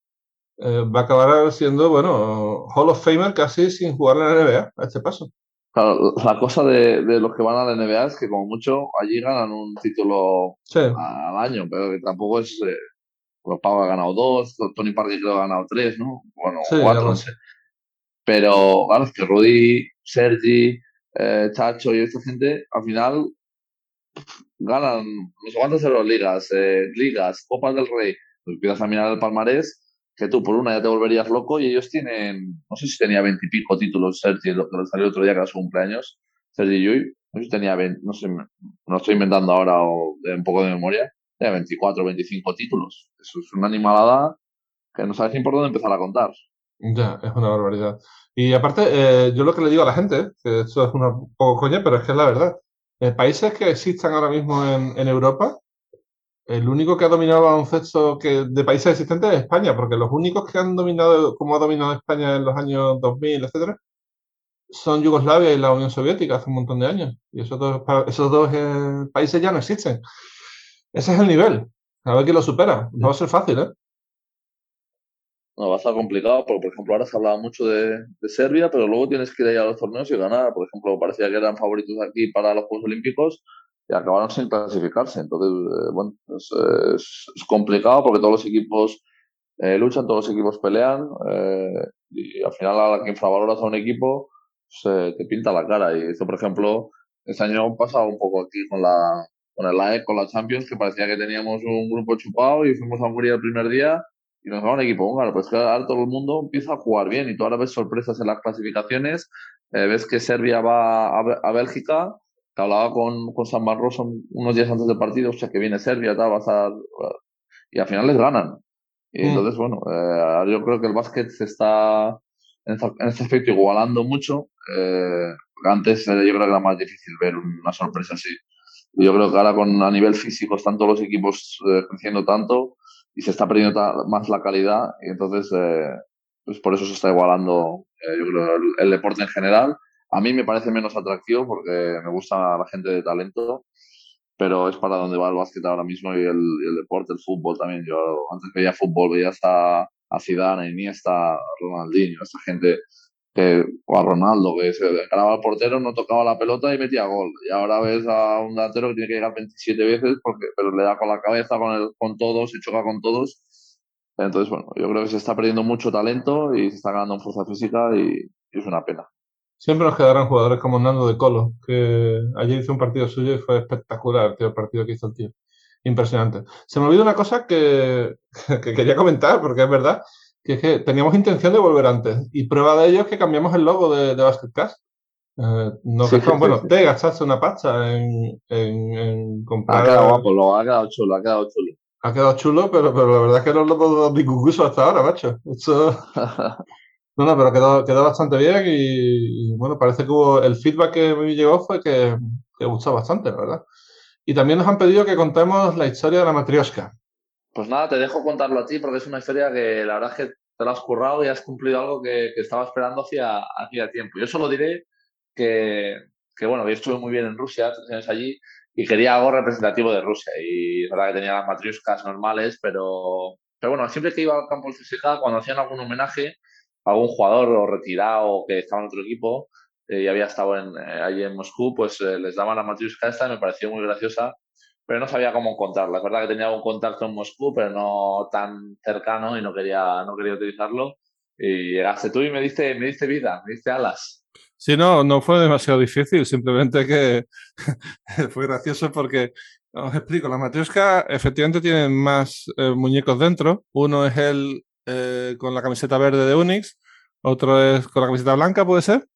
eh, va a acabar siendo, bueno, Hall of Famer casi sin jugar en la NBA a este paso. la cosa de, los que van a la NBA es que como mucho allí ganan un título al año, pero que tampoco es... Pues Pau ha ganado dos, Tony Parker creo ha ganado tres, ¿no? Bueno, cuatro, no sé. Pero, claro, es que Rudy, Sergi, eh, Chacho y esta gente, al final ganan no sé cuántas ligas, eh, ligas, Copas del Rey. Pues empiezas a mirar el palmarés, que tú por una ya te volverías loco y ellos tienen, no sé si tenía veintipico títulos Sergi, lo que le salió otro día que era su cumpleaños, Sergi Yui, no sé si tenía 20, no sé, no estoy inventando ahora o de un poco de memoria, tenía 24 o 25 títulos. Eso es una animalada que no sabes ni por dónde empezar a contar. Ya, es una barbaridad. Y aparte, eh, yo lo que le digo a la gente, que esto es una poco coña, pero es que es la verdad. En países que existan ahora mismo en, en Europa, el único que ha dominado el baloncesto que, de países existentes es España, porque los únicos que han dominado, como ha dominado España en los años 2000, etcétera, son Yugoslavia y la Unión Soviética hace un montón de años. Y esos dos, esos dos eh, países ya no existen. Ese es el nivel. A ver quién lo supera. No va a ser fácil, ¿eh? No, va a estar complicado, porque por ejemplo ahora se hablaba mucho de, Serbia, pero luego tienes que ir a los torneos y ganar. Por ejemplo, parecía que eran favoritos aquí para los Juegos Olímpicos y acabaron sin clasificarse. Entonces, eh, bueno, es, complicado porque todos los equipos eh, luchan, todos los equipos pelean eh, y al final a la que infravaloras a un equipo se te pinta la cara. Y esto, por ejemplo, este año pasado un poco aquí con la con el AEC, con la Champions, que parecía que teníamos un grupo chupado y fuimos a morir el primer día y nos va un equipo húngaro. Pues que ahora todo el mundo empieza a jugar bien y tú ahora ves sorpresas en las clasificaciones, eh, ves que Serbia va a, Bélgica, que hablaba con, con San Barros unos días antes del partido, o sea, que viene Serbia, tal, va a estar, y al final les ganan. Y mm. entonces, bueno, eh, yo creo que el básquet se está en, este aspecto igualando mucho. Eh, antes yo creo que era más difícil ver una sorpresa así. Y yo creo que ahora con a nivel físico están todos los equipos creciendo tanto y se está perdiendo más la calidad y entonces eh, pues por eso se está igualando eh, yo creo el, deporte en general. A mí me parece menos atractivo porque me gusta la gente de talento pero es para donde va el básquet ahora mismo y el, deporte el fútbol también. Yo antes veía fútbol veía hasta a Zidane, Iniesta, Ronaldinho, esta gente que, o a Ronaldo, que se ganaba al portero, no tocaba la pelota y metía gol. Y ahora ves a un delantero que tiene que llegar 27 veces, porque, pero le da con la cabeza, con, el, con todos, se choca con todos. Entonces, bueno, yo creo que se está perdiendo mucho talento y se está ganando fuerza física y, es una pena. Siempre nos quedarán jugadores como Nando de Colo, que ayer hizo un partido suyo y fue espectacular el partido que hizo el tío. Impresionante. Se me olvidó una cosa que, que quería comentar, porque es verdad que es que teníamos intención de volver antes. Y prueba de ello es que cambiamos el logo de, de BasketCast. Eh, bueno, te gastaste una pasta en, en, comprar. Ha quedado guapo, ha quedado chulo, ha quedado chulo. Ha quedado chulo, pero, pero la verdad es que no lo puedo disgusto hasta ahora, macho. no, no, pero quedó, quedó bastante bien y, bueno, parece que hubo, el feedback que me llegó fue que, que gustó bastante, la verdad. Y también nos han pedido que contemos la historia de la matrioshka. Pues nada, te dejo contarlo a ti porque es una historia que la verdad es que te lo has currado y has cumplido algo que, estaba esperando hacía, hacía tiempo. Yo solo diré que, que, bueno, yo estuve muy bien en Rusia, tres años allí, y quería algo representativo de Rusia. Y es verdad que tenía las matriuscas normales, pero, pero bueno, siempre que iba al campo de cuando hacían algún homenaje a algún jugador o retirado que estaba en otro equipo eh, y había estado en, eh, allí en Moscú, pues eh, les daban la matriusca esta y me pareció muy graciosa pero no sabía cómo encontrarla. Es verdad que tenía un contacto en Moscú, pero no tan cercano y no quería, no quería utilizarlo. Y llegaste tú y me diste, me diste vida, me diste alas. Sí, no, no fue demasiado difícil, simplemente que fue gracioso porque, os explico, la matrioshka efectivamente tiene más eh, muñecos dentro. Uno es el eh, con la camiseta verde de Unix, otro es con la camiseta blanca, ¿puede ser?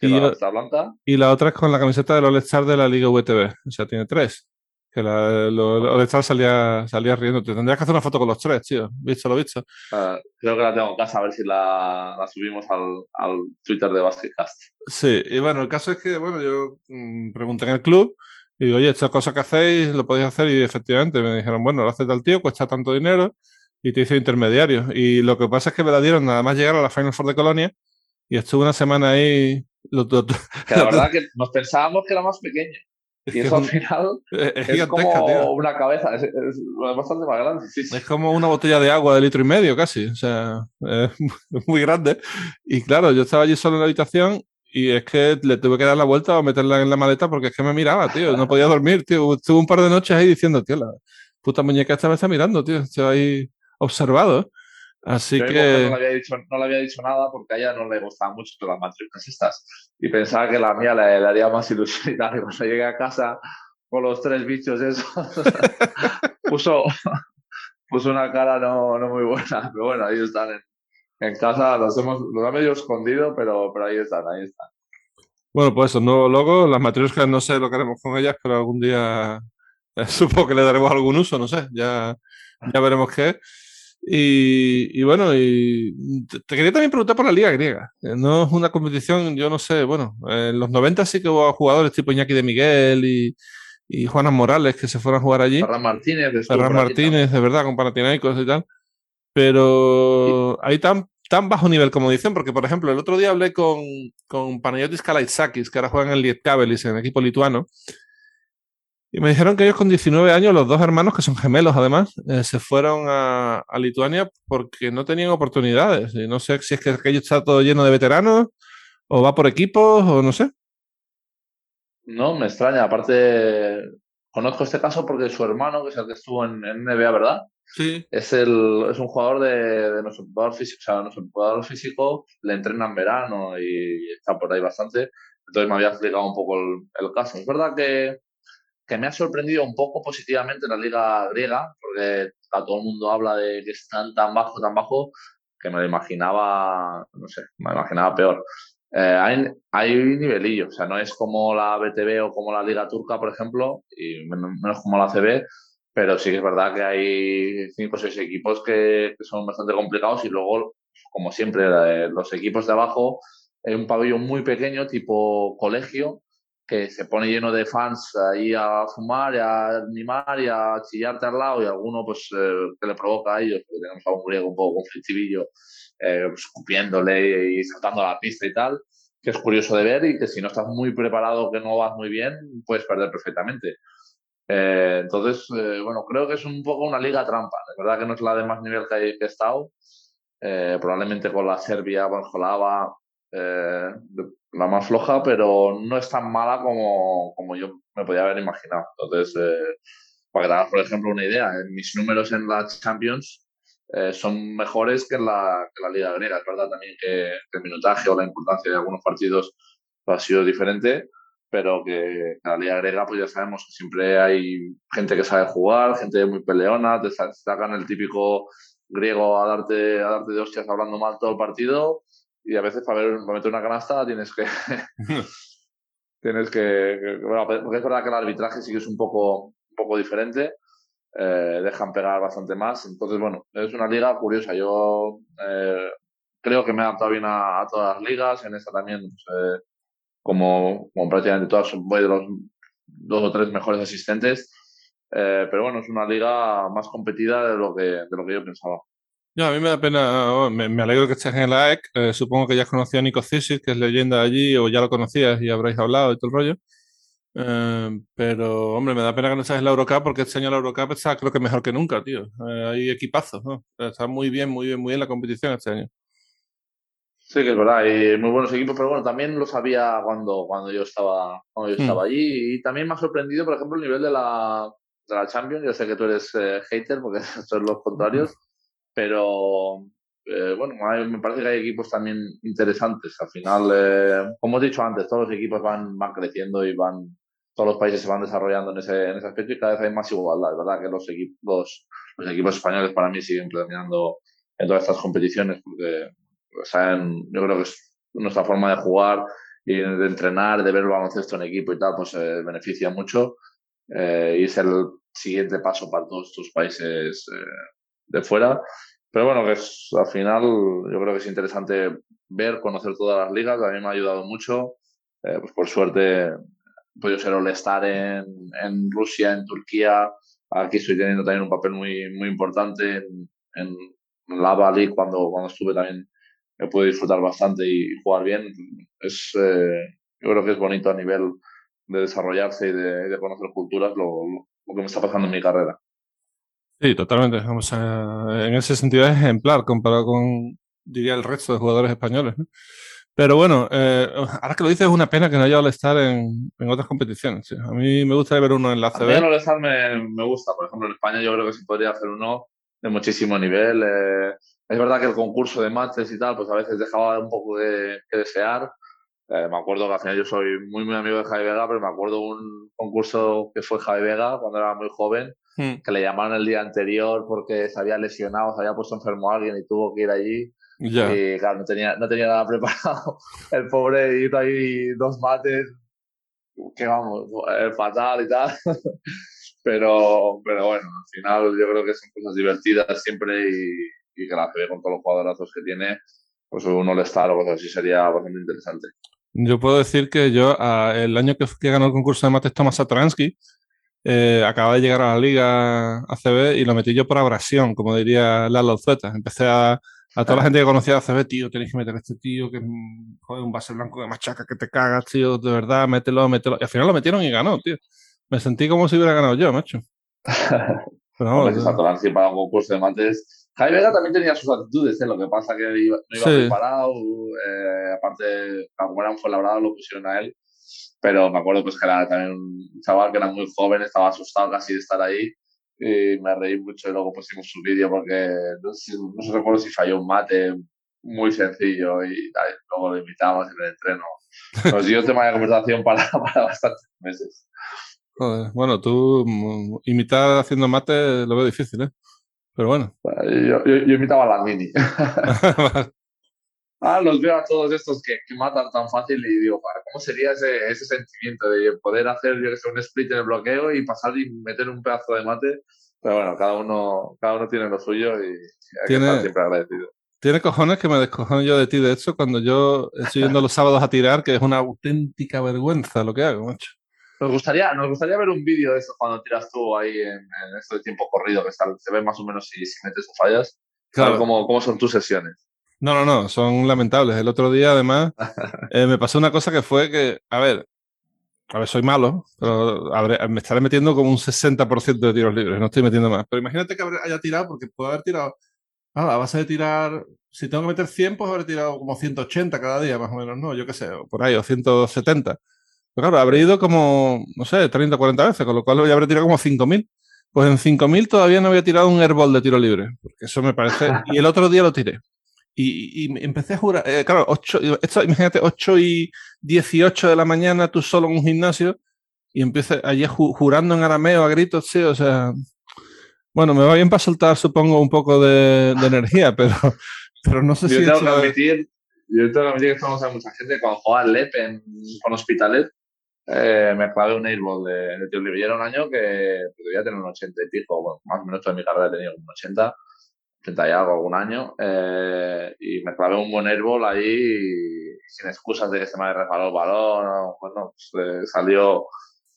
y, la blanca. y la otra es con la camiseta del All-Star de la Liga VTB. O sea, tiene tres. Que la, lo, salía, salía riendo. Te tendrías que hacer una foto con los tres, tío. ¿Visto lo visto? Uh, creo que la tengo en casa, a ver si la, la subimos al, al, Twitter de Basketcast. Sí, y bueno, el caso es que, bueno, yo mmm, pregunté en el club y digo, oye, esta cosa que hacéis, lo podéis hacer. Y efectivamente me dijeron, bueno, lo hace tal tío, cuesta tanto dinero y te hizo intermediario. Y lo que pasa es que me la dieron nada más llegar a la Final Four de Colonia y estuve una semana ahí. que la verdad que nos pensábamos que era más pequeña. Y eso al final es, como una cabeza, es, bastante más grande. Es como una botella de agua de litro y medio casi, o sea, es muy grande. Y claro, yo estaba allí solo en la habitación y es que le tuve que dar la vuelta o meterla en la maleta porque es que me miraba, tío. No podía dormir, tío. Estuve un par de noches ahí diciendo, tío, la puta muñeca esta me está mirando, tío. Estoy ahí observado. Así que. No le, había dicho, no le había dicho nada porque a ella no le gustaban mucho las matrices estas. Y pensaba que la mía le, haría más ilusión y tal. Y cuando llegué a casa con los tres bichos esos, puso, puso una cara no, no muy buena. Pero bueno, ahí están en, en casa los hemos, los ha medio escondido, pero, pero ahí están, ahí están. Bueno, pues eso, no luego las matrioscas no sé lo que haremos con ellas, pero algún día eh, supongo que le daremos algún uso, no sé, ya, ya veremos qué. Y, y, bueno, y te quería también preguntar por la Liga Griega. Eh, no es una competición, yo no sé, bueno, en los 90 sí que hubo jugadores tipo Iñaki de Miguel y, y Juanas Morales que se fueron a jugar allí. Ferran Martínez. Ferran Martínez, de verdad, con Panathinaikos y tal. Pero ahí tan, tan bajo nivel como dicen, porque por ejemplo, el otro día hablé con, con Panayotis Kalaitsakis, que ahora juega en el Lietkabelis, en el equipo lituano, y me dijeron que ellos con 19 años, los dos hermanos, que son gemelos además, eh, se fueron a, a, Lituania porque no tenían oportunidades. Y no sé si es que aquello está todo lleno de veteranos, o va por equipos, o no sé. No, me extraña. Aparte, conozco este caso porque su hermano, que es el que estuvo en, en NBA, ¿verdad? Sí. Es, el, es un jugador de, de nuestro jugador físico, o sea, nuestro jugador físico le entrena en verano y está por ahí bastante. Entonces me había explicado un poco el, el caso. Es verdad que, que, me ha sorprendido un poco positivamente la liga griega, porque a todo el mundo habla de que están tan bajo, tan bajo, que me lo imaginaba, no sé, me imaginaba peor. Eh, hay, hay nivelillo, o sea, no es como la BTV o como la Liga Turca, por ejemplo, y menos como la CB, pero sí que es verdad que hay cinco o seis equipos que, son bastante complicados y luego, como siempre, los equipos de abajo, hay un pabellón muy pequeño, tipo colegio, que se pone lleno de fans ahí a fumar y a animar y a chillarte al lado y alguno pues eh, que le provoca a ellos, porque tenemos a un griego un poco conflictivillo, eh, pues, escupiéndole y saltando a la pista y tal, que es curioso de ver y que si no estás muy preparado, que no vas muy bien, puedes perder perfectamente. Eh, entonces, eh, bueno, creo que es un poco una liga trampa. De verdad que no es la de más nivel que, he, estado. Eh, probablemente con la Serbia, Banjolava, eh, la más floja, pero no es tan mala como, como yo me podía haber imaginado. Entonces, eh, para que te hagas, por ejemplo, una idea, mis números en la Champions son mejores que en, la, que la Liga Griega. Es verdad también que el minutaje o la importancia de algunos partidos ha sido diferente pero que en la liga griega pues ya sabemos que siempre hay gente que sabe jugar, gente muy peleona, te sacan el típico griego a darte, a darte de hostias hablando mal todo el partido y a veces para, ver, para meter una canasta tienes que... tienes que, bueno, porque es verdad que el arbitraje sí que es un poco, un poco diferente, eh, dejan pegar bastante más, entonces bueno, es una liga curiosa, yo eh, creo que me he adaptado bien a, a, todas las ligas, en esta también pues, eh, como, como prácticamente todas, voy de los dos o tres mejores asistentes. Eh, pero bueno, es una liga más competida de lo que, de lo que yo pensaba. No, a mí me da pena, oh, me, me, alegro que estés en la AEC. Eh, supongo que ya has conocido a Nico Cisis, que es leyenda allí, o ya lo conocías y habréis hablado y todo el rollo. Eh, pero, hombre, me da pena que no estés en la Eurocup porque este año la Eurocup está creo que mejor que nunca, tío. Eh, hay equipazos, ¿no? Está muy bien, muy bien, muy bien la competición este año. Sí, que es verdad, hay muy buenos equipos, pero bueno, también lo sabía cuando, cuando yo estaba, cuando yo estaba mm. allí. Y también me ha sorprendido, por ejemplo, el nivel de la, de la Champions. Yo sé que tú eres eh, hater, porque son los contrarios, pero eh, bueno, hay, me parece que hay equipos también interesantes. Al final, eh, como he dicho antes, todos los equipos van, van creciendo y van, todos los países se van desarrollando en ese, en ese aspecto y cada vez hay más igualdad. Es verdad que los equipos, los equipos españoles para mí siguen predominando en todas estas competiciones porque o yo creo que es nuestra forma de jugar y de entrenar, de ver el baloncesto en equipo y tal, pues eh, beneficia mucho eh, y es el siguiente paso para todos estos países eh, de fuera. Pero bueno, que es, al final yo creo que es interesante ver, conocer todas las ligas. A mí me ha ayudado mucho. Eh, pues por suerte he podido ser all-star en, en Rusia, en Turquía. Aquí estoy teniendo también un papel muy, muy importante en, en la League cuando, cuando estuve también me puede disfrutar bastante y jugar bien. Es, eh, yo creo que es bonito a nivel de desarrollarse y de, de conocer culturas lo, lo, que me está pasando en mi carrera. Sí, totalmente. Vamos a, en ese sentido es ejemplar comparado con, diría, el resto de jugadores españoles. Pero bueno, eh, ahora que lo dices, es una pena que no haya All-Star en, en, otras competiciones. A mí me gusta ver uno en la CB. A mí el All-Star me, me, gusta. Por ejemplo, en España yo creo que se podría hacer uno de muchísimo nivel. Eh, es verdad que el concurso de matches y tal, pues a veces dejaba un poco de, que desear. Eh, me acuerdo que al final yo soy muy, muy amigo de Javi Vega, pero me acuerdo un concurso que fue Javi Vega cuando era muy joven, hmm. que le llamaron el día anterior porque se había lesionado, se había puesto enfermo a alguien y tuvo que ir allí. Y claro, no tenía, no tenía nada preparado. El pobre hizo ahí dos mates, que vamos, fatal y tal. pero, pero bueno, al final yo creo que son cosas divertidas siempre y, y que la CB con todos los jugadorazos que tiene, pues uno le está o cosas así sería bastante interesante. Yo puedo decir que yo, el año que, ganó el concurso de mates Tomás Satransky, eh, acaba de llegar a la liga ACB y lo metí yo por abrasión, como diría Lalo Zueta. Empecé a, a toda la gente que conocía a ACB, tío, tenéis que meter a este tío que es un base blanco de machaca que te cagas, tío, de verdad, mételo, mételo. Y al final lo metieron y ganó, tío. Me sentí como si hubiera ganado yo, macho. Pero no, para un concurso de mates Javi Vega también tenía sus actitudes, ¿eh? lo que pasa que no iba preparado, eh, aparte, como era un Fuenlabrada, lo pusieron a él, pero me acuerdo pues que era también un chaval que era muy joven, estaba asustado casi de estar ahí, y me reí mucho y luego pusimos su vídeo porque no sé, no recuerdo si falló un mate muy sencillo y luego lo invitamos en el entreno. Nos dio tema de conversación para, para bastantes meses. bueno, tú mm, imitar haciendo mate lo veo difícil, ¿eh? Pero bueno. Yo, yo, imitaba a la mini. ah, los veo a todos estos que, que, matan tan fácil y digo, ¿cómo sería ese, ese sentimiento de poder hacer, yo que sé, un split en el bloqueo y pasar y meter un pedazo de mate? Pero bueno, cada uno, cada uno tiene lo suyo y hay ¿Tiene, que estar siempre agradecido. Tiene cojones que me descojono yo de ti, de hecho, cuando yo estoy yendo los sábados a tirar, que es una auténtica vergüenza lo que hago, macho. Nos gustaría, nos gustaría ver un vídeo de eso cuando tiras tú ahí en, en esto de tiempo corrido, que se ve más o menos si, si metes o fallas. Claro. Cómo, cómo son tus sesiones. No, no, no, son lamentables. El otro día, además, eh, me pasó una cosa que fue que, a ver, a ver, soy malo, pero me estaré metiendo como un 60% de tiros libres, no estoy metiendo más. Pero imagínate que haya tirado, porque puedo haber tirado, ah, a base de tirar, si tengo que meter 100, pues haber tirado como 180 cada día, más o menos, ¿no? Yo qué sé, por ahí, o 170. Pero claro, habré ido como, no sé, 30 o 40 veces, con lo cual ya habré tirado como 5.000. Pues en 5.000 todavía no había tirado un airball de tiro libre, porque eso me parece... Y el otro día lo tiré. Y, y empecé a jurar, eh, claro, 8, esto, imagínate, 8 y 18 de la mañana, tú solo en un gimnasio, y empiezo allí jurando en arameo a gritos, sí, o sea... Bueno, me va bien para soltar, supongo, un poco de, de energía, pero, pero no sé yo si... Tengo que admitir, yo tengo que admitir que estamos a mucha gente cuando jugaba LEP en, con Hospitalet, eh, me clavé un airball de, de. Y era un año que debía tener un 80 y pico, bueno, más o menos toda mi carrera he tenido un 80, 80 y algo algún año. Eh, y me clavé un buen airball ahí sin excusas de que se me resbalado el balón. bueno, pues, eh, salió,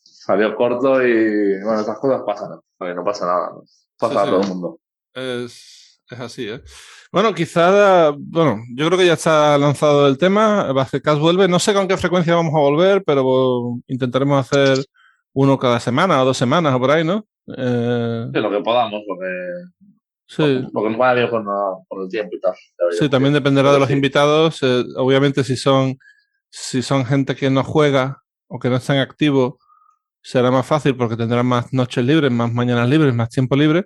salió corto y bueno, esas cosas pasan, no pasa nada. Pasa a todo el mundo. Es, es así, ¿eh? Bueno, quizá, bueno, yo creo que ya está lanzado el tema. Basketcast vuelve. No sé con qué frecuencia vamos a volver, pero intentaremos hacer uno cada semana o dos semanas o por ahí, ¿no? Eh... Sí, lo que podamos, porque, sí. porque nos vaya bien con, con, el tiempo y tal. Sí, también dependerá de los invitados. Eh, obviamente, si son, si son gente que no juega o que no están activos, será más fácil porque tendrán más noches libres, más mañanas libres, más tiempo libre.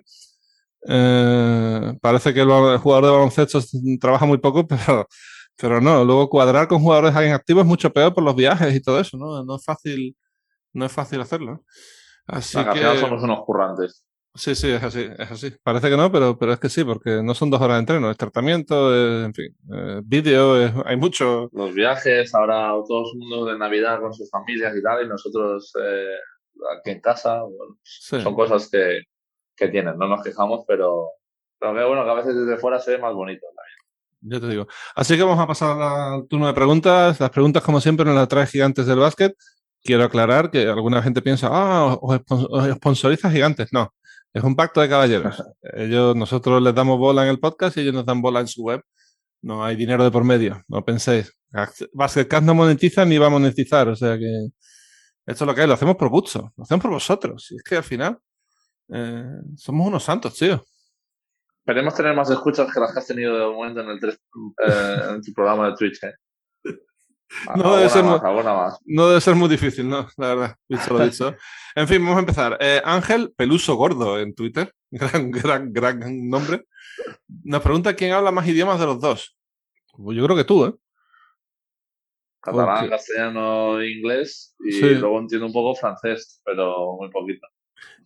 Eh, parece que el, jugador de baloncesto trabaja muy poco, pero, pero no. Luego cuadrar con jugadores activos es mucho peor por los viajes y todo eso, ¿no? No es fácil, no es fácil hacerlo. Así que somos unos currantes. Sí, sí, es así, es así. Parece que no, pero, pero es que sí, porque no son dos horas de entreno, es tratamiento, es, en fin, vídeo, hay mucho. Los viajes, ahora todo el mundo de Navidad con sus familias y tal, y nosotros eh, aquí en casa, son cosas que, que tienen. No nos quejamos, pero, pero que bueno, que a veces desde fuera se ve más bonito también. Ya te digo. Así que vamos a pasar al turno de preguntas. Las preguntas, como siempre, nos las trae Gigantes del Básquet. Quiero aclarar que alguna gente piensa, ah, os sponsoriza Gigantes. No, es un pacto de caballeros. ellos, nosotros les damos bola en el podcast y ellos nos dan bola en su web. No hay dinero de por medio, no penséis. Basketcast no monetiza ni va a monetizar, o sea que esto es lo que es, lo hacemos por gusto, lo hacemos por vosotros. Y es que al final eh, somos unos santos, tío. Esperemos tener más escuchas que las que has tenido de momento en el, eh, en tu programa de Twitch. ¿eh? No debe, ser muy, no debe, ser muy, difícil, ¿no? La verdad, dicho lo dicho. En fin, vamos a empezar. Eh, Ángel Peluso Gordo en Twitter, gran, gran, gran nombre. Nos pregunta quién habla más idiomas de los dos. Pues yo creo que tú, ¿eh? Catalán, castellano, inglés y luego entiendo un poco francés, pero muy poquito.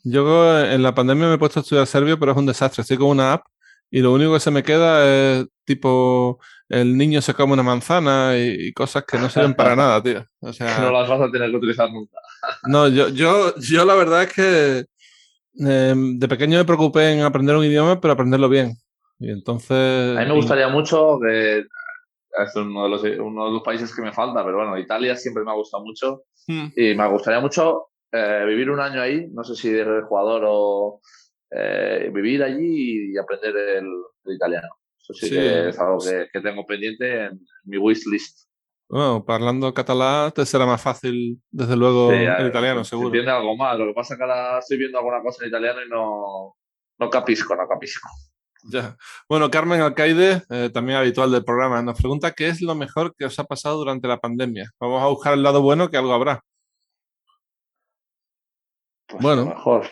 Yo en la pandemia me he puesto a estudiar serbio, pero es un desastre. Estoy con una app y lo único que se me queda es tipo el niño se come una manzana y, cosas que no sirven para nada, tío. O sea, no las vas a tener que utilizar nunca. no, yo, yo, yo la verdad es que em, de pequeño me preocupé en aprender un idioma, pero aprenderlo bien. Y entonces. A mí me gustaría mucho que es uno de, los, uno de los países que me falta, pero bueno, Italia siempre me ha gustado mucho hmm. y me gustaría mucho eh, vivir un año ahí, no sé si de jugador o eh, vivir allí y aprender el, italiano. Eso sí, que es algo que, tengo pendiente en mi wishlist. Bueno, hablando catalán te será más fácil, desde luego, el italiano, seguro. Entiende algo más. Lo que pasa es que ahora estoy viendo alguna cosa en italiano y no, no capisco, no capisco. Ya. Bueno, Carmen Alcaide, eh, también habitual del programa, nos pregunta qué es lo mejor que os ha pasado durante la pandemia. Vamos a buscar el lado bueno, que algo habrá. Pues bueno. mejor.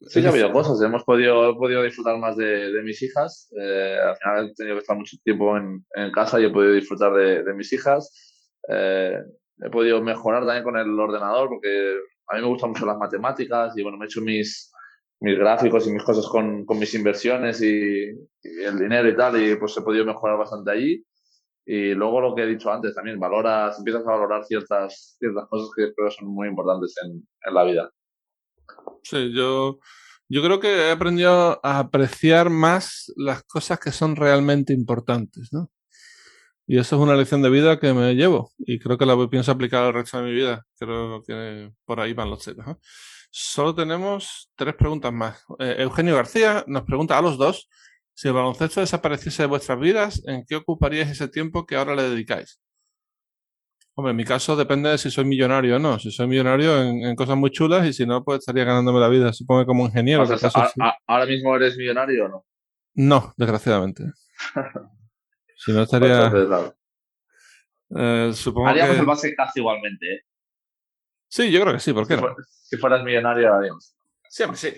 Sí que ha habido cosas. Hemos podido, podido disfrutar más de, mis hijas. Eh, al final he tenido que estar mucho tiempo en, casa y he podido disfrutar de, mis hijas. Eh, he podido mejorar también con el ordenador porque a mí me gustan mucho las matemáticas y bueno, me he hecho mis, mis gráficos y mis cosas con, con mis inversiones y, el dinero y tal, y pues he podido mejorar bastante allí. Y luego lo que he dicho antes también, valoras, empiezas a valorar ciertas, ciertas cosas que creo son muy importantes en, en la vida. Sí, yo, yo creo que he aprendido a apreciar más las cosas que son realmente importantes, ¿no? Y eso es una lección de vida que me llevo y creo que la pienso aplicar al resto de mi vida. Creo que por ahí van los. ¿no? Solo tenemos tres preguntas más. Eh, Eugenio García nos pregunta a los dos si el baloncesto desapareciese de vuestras vidas, ¿en qué ocuparíais ese tiempo que ahora le dedicáis? Hombre, en mi caso depende de si soy millonario o no. Si soy millonario en, cosas muy chulas y si no, pues estaría ganándome la vida, supongo como ingeniero. ¿Ahora mismo eres millonario o no? No, desgraciadamente. si no estaría... eh, supongo Haríamos que... el base casi igualmente, ¿eh? Sí, yo creo que sí, ¿por qué no? Si fueras millonario, haríamos. Siempre sí.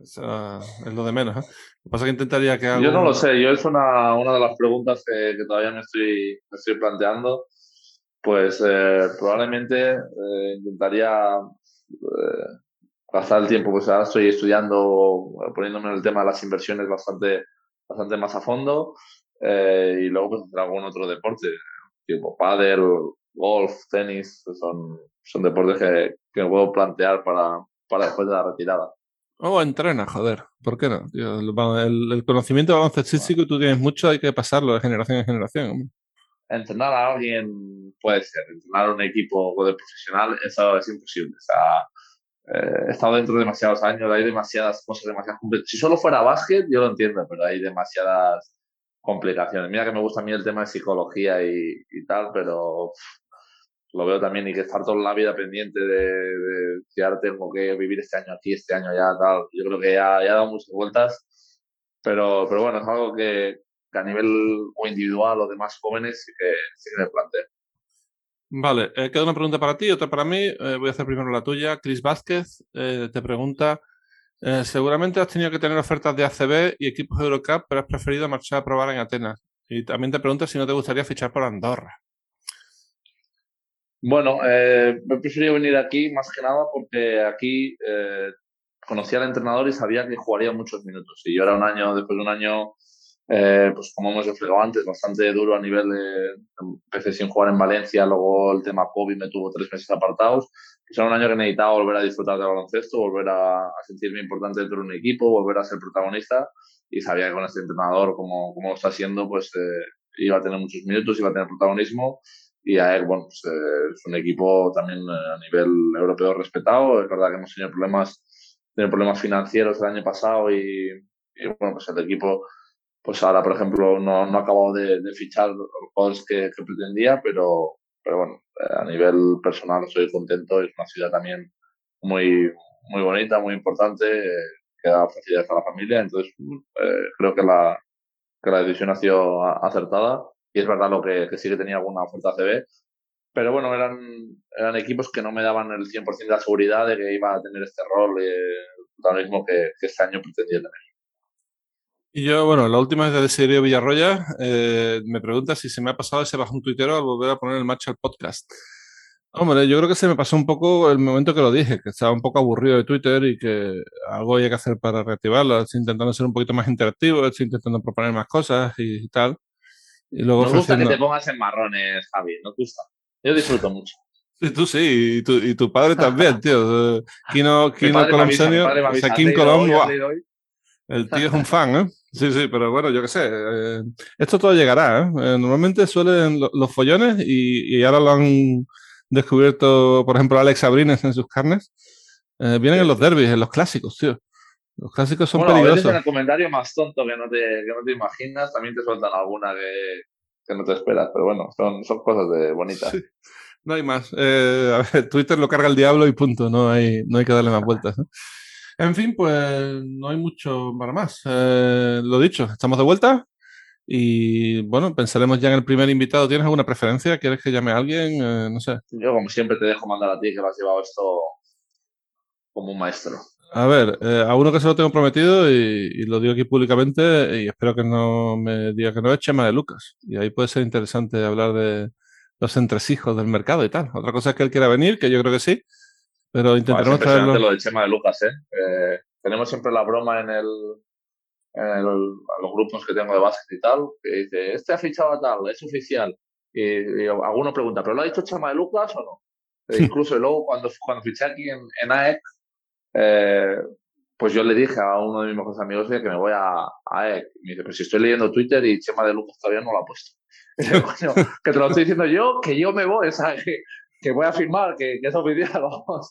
Eso es lo de menos. ¿eh? Lo que pasa es que intentaría que Yo no lo sé, yo es una, una de las preguntas que, todavía me estoy, me estoy planteando. Pues eh, probablemente eh, intentaría eh, gastar el tiempo, pues ahora estoy estudiando, poniéndome en el tema de las inversiones bastante, bastante más a fondo y luego pues hacer algún otro deporte, tipo pádel, golf, tenis, son, son deportes que, que puedo plantear para, para después de la retirada. O entrena, joder, ¿por qué no? el, conocimiento baloncestístico tú tienes mucho, hay que pasarlo de generación en generación. Entrenar a alguien puede ser, entrenar a un equipo de profesional, eso es imposible. O sea, eh, he estado dentro de demasiados años, hay demasiadas cosas, demasiadas Si solo fuera básquet, yo lo entiendo, pero hay demasiadas complicaciones. Mira que me gusta a mí el tema de psicología y, y tal, pero lo veo también y que estar toda la vida pendiente de, que ahora tengo que vivir este año aquí, este año ya, tal. Yo creo que ya, ya ha dado muchas vueltas, pero, pero bueno, es algo que, a nivel o individual o de más jóvenes sí que, sí me planteo. Vale, eh, queda una pregunta para ti, otra para mí. Eh, voy a hacer primero la tuya. Chris Vázquez eh, te pregunta, seguramente has tenido que tener ofertas de ACB y equipos de Eurocup, pero has preferido marchar a probar en Atenas. Y también te pregunta si no te gustaría fichar por Andorra. Bueno, eh, me he preferido venir aquí más que nada porque aquí conocía al entrenador y sabía que jugaría muchos minutos. Y yo era un año, después de un año, eh, pues como hemos explicado antes, bastante duro a nivel de. Empecé sin jugar en Valencia, luego el tema COVID me tuvo tres meses apartados. Pues era un año que necesitaba volver a disfrutar del baloncesto, volver a, sentirme importante dentro de un equipo, volver a ser protagonista. Y sabía que con este entrenador, como, como está haciendo, pues eh, iba a tener muchos minutos, iba a tener protagonismo y AEC, bueno, pues, eh, es un equipo también eh, a nivel europeo respetado. Es verdad que hemos tenido problemas, tenido problemas financieros el año pasado y, bueno, pues el equipo, pues ahora, por ejemplo, no, no acabado de, fichar los jugadores que, pretendía, pero, pero bueno, eh, a nivel personal estoy contento. Es una ciudad también muy, muy bonita, muy importante, que da facilidades a la familia. Entonces, creo que la, que la decisión ha sido acertada y es verdad lo que, sí que tenía alguna oferta CB, pero bueno, eran, eran equipos que no me daban el 100% de seguridad de que iba a tener este rol, eh, mismo que, que este año pretendía tener. Y yo, bueno, la última vez de Desiderio Villarroya, eh, me pregunta si se me ha pasado ese un tuitero al volver a poner el match al podcast. Hombre, yo creo que se me pasó un poco el momento que lo dije, que estaba un poco aburrido de Twitter y que algo había que hacer para reactivarlo. Estoy intentando ser un poquito más interactivo, estoy intentando proponer más cosas y, tal. Y luego me gusta que te pongas en marrones, Javi, ¿no te gusta? Yo disfruto mucho. Sí, tú sí, y tu, y tu padre también, tío. Kino, Kino Colom Senior, o sea, Kim Colom, el tío es un fan, ¿eh? Sí, sí, pero bueno, yo qué sé. Eh, esto todo llegará, ¿eh? ¿eh? Normalmente suelen los follones y, y, ahora lo han descubierto, por ejemplo, Alex Abrines en sus carnes. Eh, vienen en los derbis, en los clásicos, tío. Los clásicos son bueno, peligrosos. A en el comentario más tonto que no te, que no te imaginas, también te sueltan alguna que, que, no te esperas, pero bueno, son, son cosas de bonitas. No hay más. Eh, a ver, Twitter lo carga el diablo y punto, no hay, no hay que darle más vueltas. En fin, pues no hay mucho para más. Eh, lo dicho, estamos de vuelta. Y bueno, pensaremos ya en el primer invitado. ¿Tienes alguna preferencia? ¿Quieres que llame a alguien? Eh, no sé. Yo, como siempre, te dejo mandar a ti que me has llevado esto como un maestro. A ver, eh, a uno que se lo tengo prometido y, lo digo aquí públicamente y espero que no me diga que no es Chema de Lucas. Y ahí puede ser interesante hablar de los entresijos del mercado y tal. Otra cosa es que él quiera venir, que yo creo que sí, pero intentaremos traerlo. lo de Chema de Lucas, ¿eh? ¿eh? Tenemos siempre la broma en el, en los grupos que tengo de básquet y tal, que dice, este ha fichado a tal, es oficial. Y, alguno pregunta, ¿pero lo ha dicho Chama de Lucas o no? E incluso luego cuando, cuando fiché aquí en, en AEC, eh, pues yo le dije a uno de mis mejores amigos que me voy a, AEC. Y me dice, pero si estoy leyendo Twitter y Chema de Lucas todavía no lo ha puesto. que te lo estoy diciendo yo, que yo me voy, ¿sabes? Que, voy a firmar, que, que es oficial, vamos.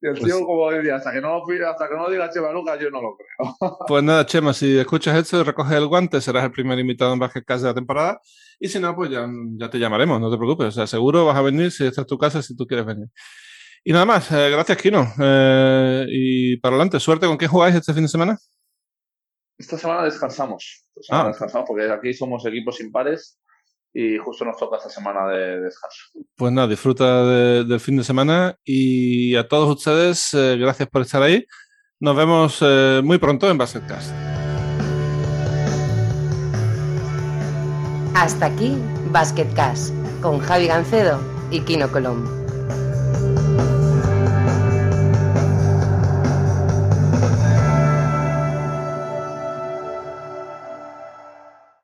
Y el pues tío, como decía, hasta que no, hasta que no diga Chema Lucas, yo no lo creo. Pues nada, Chema, si escuchas esto, recoges el guante, serás el primer invitado en Basket Cast de la temporada. Y si no, pues ya, ya, te llamaremos, no te preocupes. O sea, seguro vas a venir si esta es tu casa, si tú quieres venir. Y nada más, eh, gracias, Kino. Eh, y para adelante, suerte. ¿Con qué jugáis este fin de semana? Esta semana descansamos. Esta semana ah. descansamos porque aquí somos equipos impares y justo nos toca esta semana de descanso. Pues nada, disfruta del fin de semana y a todos ustedes, eh, gracias por estar ahí. Nos vemos eh, muy pronto en Basketcast. Hasta aquí Basketcast con Javi Gancedo y Kino Colombo.